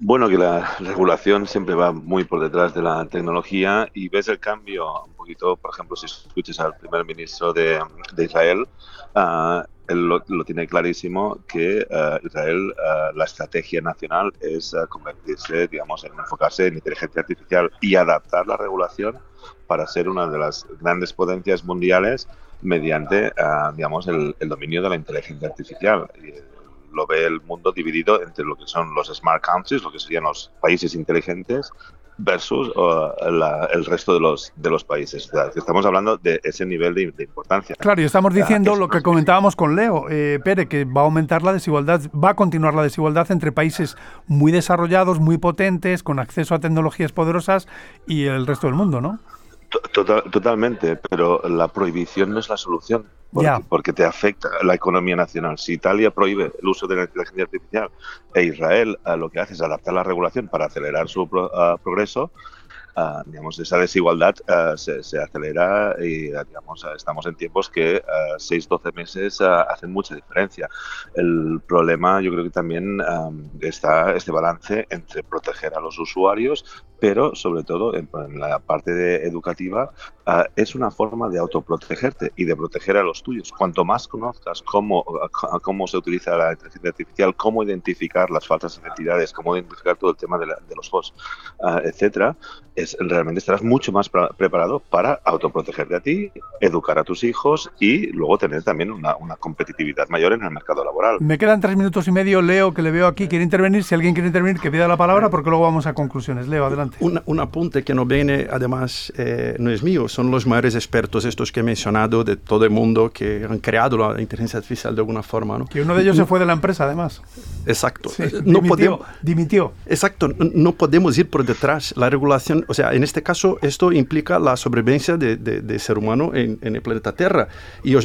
Bueno, que la regulación siempre va muy por detrás de la tecnología y ves el cambio un poquito, por ejemplo, si escuchas al primer ministro de, Israel, uh, él lo, tiene clarísimo que uh, Israel, uh, la estrategia nacional es convertirse, digamos, en enfocarse en inteligencia artificial y adaptar la regulación para ser una de las grandes potencias mundiales mediante, digamos, el, el, dominio de la inteligencia artificial. Y, lo ve el mundo dividido entre lo que son los smart countries, lo que serían los países inteligentes, versus el resto de los, de los países. estamos hablando de ese nivel de, importancia. Claro, y estamos diciendo lo que comentábamos con Leo, eh, Pere, que va a aumentar la desigualdad, va a continuar la desigualdad entre países muy desarrollados, muy potentes, con acceso a tecnologías poderosas y el resto del mundo, ¿no? Totalmente, pero la prohibición no es la solución. Porque, te afecta la economía nacional. Si Italia prohíbe el uso de la inteligencia artificial e Israel eh, lo que hace es adaptar la regulación para acelerar su eh, progreso, uh, digamos, esa desigualdad se, se, acelera y digamos, estamos en tiempos que 6-12 meses hacen mucha diferencia. El problema yo creo que también está este balance entre proteger a los usuarios, pero sobre todo en, la parte de educativa uh, es una forma de autoprotegerte y de proteger a los tuyos. Cuanto más conozcas cómo, cómo se utiliza la inteligencia artificial, cómo identificar las falsas identidades, cómo identificar todo el tema de, de los uh, etcétera, es, realmente estarás mucho más preparado para autoprotegerte a ti, educar a tus hijos y luego tener también una, una, competitividad mayor en el mercado laboral. Me quedan tres minutos y medio. Leo, que le veo aquí, quiere intervenir. Si alguien quiere intervenir, que pida la palabra porque luego vamos a conclusiones. Leo, adelante. Un, apunte que no viene, además, eh, no es mío, son los mayores expertos, estos que he mencionado, de todo el mundo, que han creado la inteligencia artificial de alguna forma. ¿no? Que uno de ellos se fue de la empresa, además. Exacto. no dimitió, podemos, dimitió. Exacto, no podemos ir por detrás. La regulación, o sea, en este caso, esto implica la sobrevivencia de, de, ser humano en, el planeta Tierra. Y,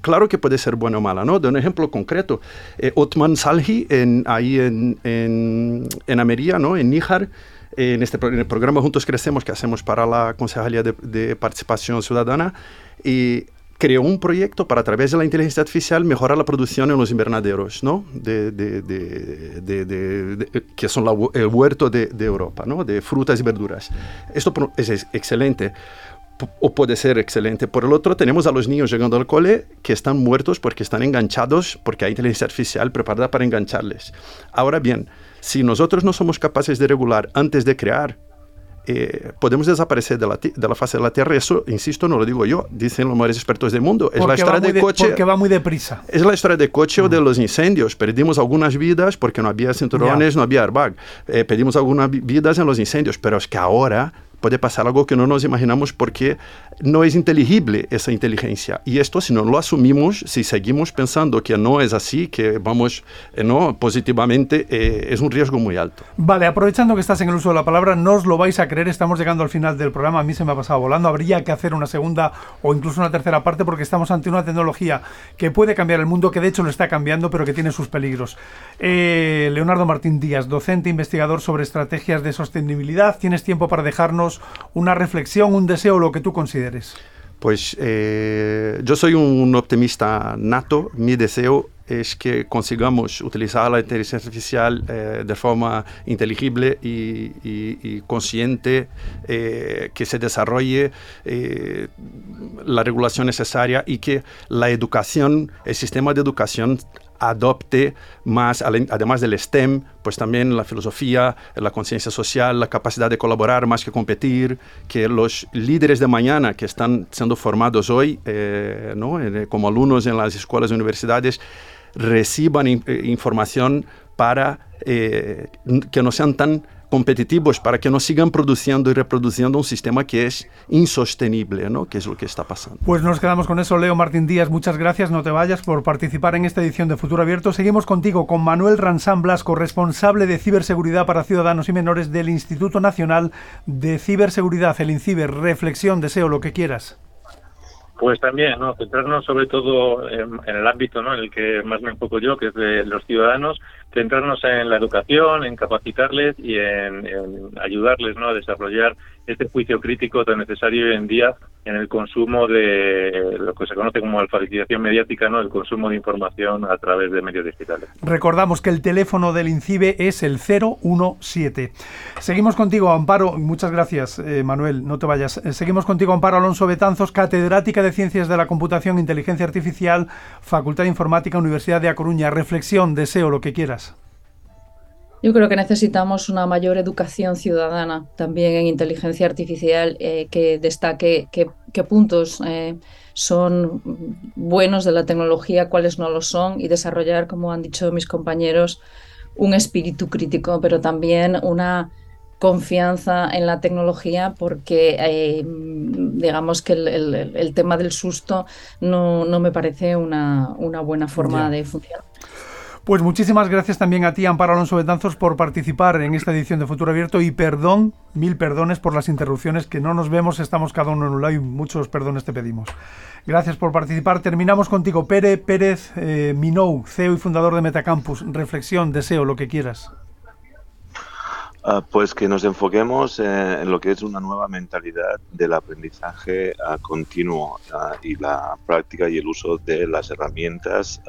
claro que puede ser buena o mala, ¿no? De un ejemplo concreto, eh, Otman Salhi, en, ahí en, en, en Ameria, ¿no? En Níjar, en este en el programa Juntos Crecemos que hacemos para la Concejalía de, Participación Ciudadana y creó un proyecto para a través de la inteligencia artificial mejorar la producción en los invernaderos, ¿no? De, que son el huerto de, Europa, ¿no? De frutas y verduras. Esto es excelente o puede ser excelente. Por el otro, tenemos a los niños llegando al cole que están muertos porque están enganchados, porque hay inteligencia artificial preparada para engancharles. Ahora bien, si nosotros no somos capaces de regular antes de crear, eh, podemos desaparecer de la, de la, fase de la Tierra. Eso, insisto, no lo digo yo, dicen los mayores expertos del mundo. Es la historia de, coche. Porque va muy deprisa. Es la historia de coche o de los incendios. Perdimos algunas vidas porque no había cinturones, no había airbag. Eh, perdimos algunas vidas en los incendios, pero es que ahora puede pasar algo que no nos imaginamos porque no es inteligible esa inteligencia. Y esto si no lo asumimos, si seguimos pensando que no es así, que vamos eh, no positivamente, eh, es un riesgo muy alto. Vale, aprovechando que estás en el uso de la palabra, no os lo vais a creer, estamos llegando al final del programa, a mí se me ha pasado volando, habría que hacer una segunda o incluso una tercera parte porque estamos ante una tecnología que puede cambiar el mundo, que de hecho lo está cambiando, pero que tiene sus peligros. Eh, Leonardo Martín Díaz, docente investigador sobre estrategias de sostenibilidad, tienes tiempo para dejarnos una reflexión, un deseo, lo que tú consideres. Pues eh, yo soy un optimista nato. Mi deseo es que consigamos utilizar la inteligencia artificial eh, de forma inteligible y, consciente, eh, que se desarrolle la regulación necesaria y que la educación, el sistema de educación adopte más, además del STEM, pues también la filosofía, la conciencia social, la capacidad de colaborar más que competir, que los líderes de mañana que están siendo formados hoy eh, ¿no? como alumnos en las escuelas y universidades reciban eh, información para eh, que no sean tan competitivos para que no sigan produciendo y reproduciendo un sistema que es insostenible, ¿no? que es lo que está pasando. Pues nos quedamos con eso, Leo Martín Díaz. Muchas gracias, no te vayas por participar en esta edición de Futuro Abierto. Seguimos contigo con Manuel Ransán Blasco, responsable de ciberseguridad para ciudadanos y menores del Instituto Nacional de Ciberseguridad, el INCIBER. Reflexión, deseo, lo que quieras. Pues también, ¿no? centrarnos sobre todo en, el ámbito ¿no? en el que más me enfoco yo, que es de los ciudadanos, centrarnos en la educación, en capacitarles y en, ayudarles ¿no? a desarrollar este juicio crítico tan necesario hoy en día en el consumo de lo que se conoce como alfabetización mediática, ¿no? el consumo de información a través de medios digitales. Recordamos que el teléfono del INCIBE es el 017. Seguimos contigo, Amparo. Muchas gracias, eh, Manuel. No te vayas. Eh, seguimos contigo, Amparo Alonso Betanzos, catedrática de Ciencias de la Computación e Inteligencia Artificial, Facultad de Informática, Universidad de A Coruña. Reflexión, deseo, lo que quieras. Yo creo que necesitamos una mayor educación ciudadana también en inteligencia artificial eh, que destaque qué, puntos eh, son buenos de la tecnología, cuáles no lo son y desarrollar, como han dicho mis compañeros, un espíritu crítico, pero también una confianza en la tecnología porque eh, digamos que el, tema del susto no, me parece una, buena forma de funcionar. Pues muchísimas gracias también a ti, Amparo Alonso Betanzos, por participar en esta edición de Futuro Abierto y perdón, mil perdones por las interrupciones, que no nos vemos, estamos cada uno en un lado y muchos perdones te pedimos. Gracias por participar. Terminamos contigo, Pere Pérez eh, Minou, CEO y fundador de Metacampus. Reflexión, deseo, lo que quieras. Ah, pues que nos enfoquemos en lo que es una nueva mentalidad del aprendizaje ah, continuo ah, y la práctica y el uso de las herramientas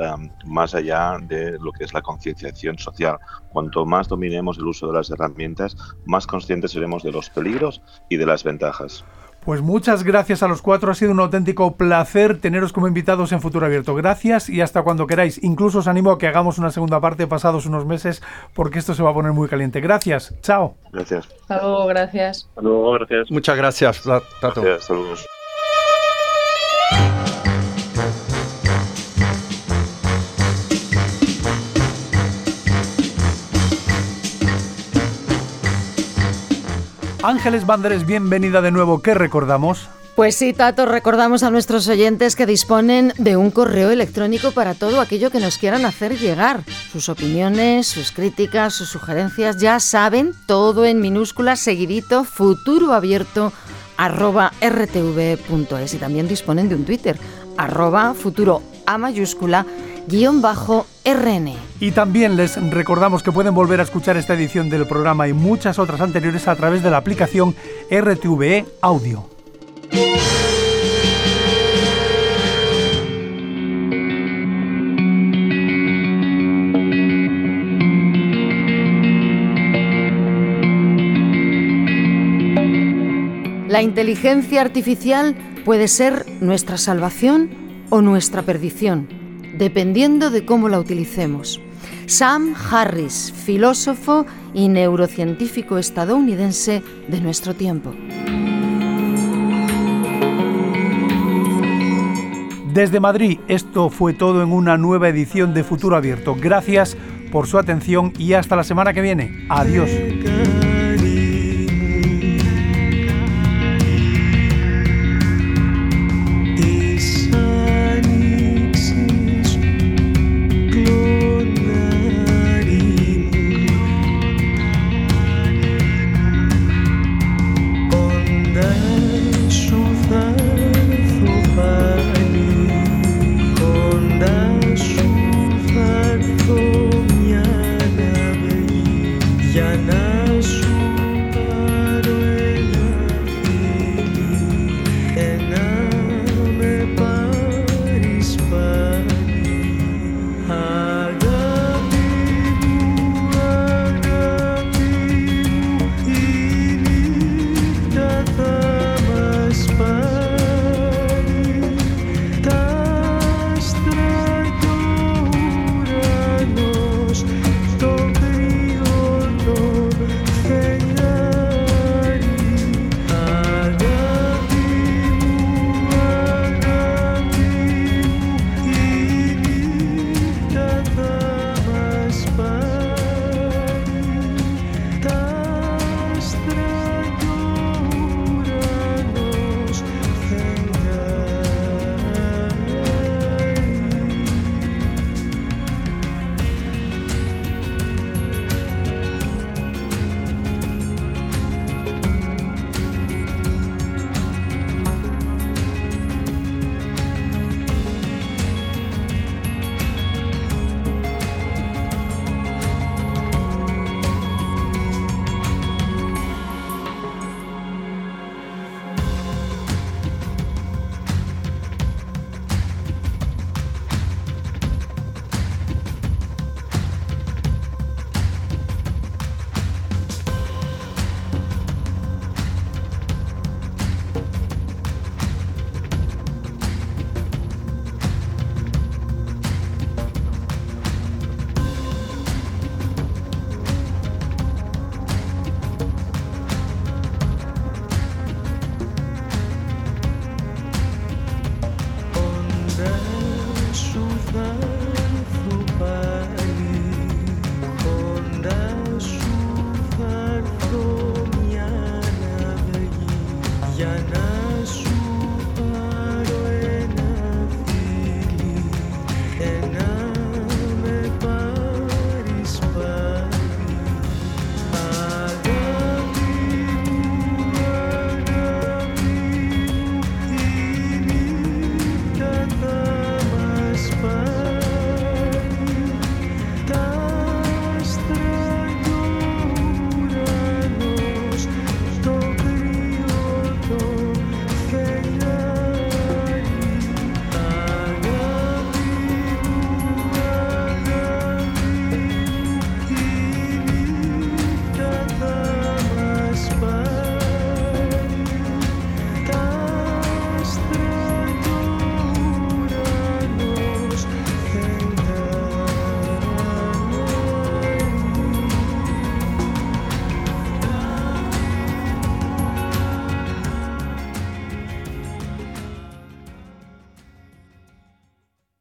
más allá de lo que es la concienciación social. Cuanto más dominemos el uso de las herramientas, más conscientes seremos de los peligros y de las ventajas. Pues muchas gracias a los cuatro, ha sido un auténtico placer teneros como invitados en Futuro Abierto. Gracias y hasta cuando queráis. Incluso os animo a que hagamos una segunda parte pasados unos meses porque esto se va a poner muy caliente. Gracias, chao. Gracias. Hasta luego, gracias. Hasta luego, gracias. Muchas gracias, Tato. Gracias, saludos. Ángeles Banderes, bienvenida de nuevo. ¿Qué recordamos? Pues sí, Tato, recordamos a nuestros oyentes que disponen de un correo electrónico para todo aquello que nos quieran hacer llegar. Sus opiniones, sus críticas, sus sugerencias, ya saben, todo en minúsculas, seguidito, futuro abierto, arroba rtv.es. Y también disponen de un Twitter, arroba futuro a mayúscula RN. Y también les recordamos que pueden volver a escuchar esta edición del programa y muchas otras anteriores a través de la aplicación RTVE Audio. La inteligencia artificial puede ser nuestra salvación o nuestra perdición dependiendo de cómo la utilicemos. Sam Harris, filósofo y neurocientífico estadounidense de nuestro tiempo. Desde Madrid, esto fue todo en una nueva edición de Futuro Abierto. Gracias por su atención y hasta la semana que viene. Adiós.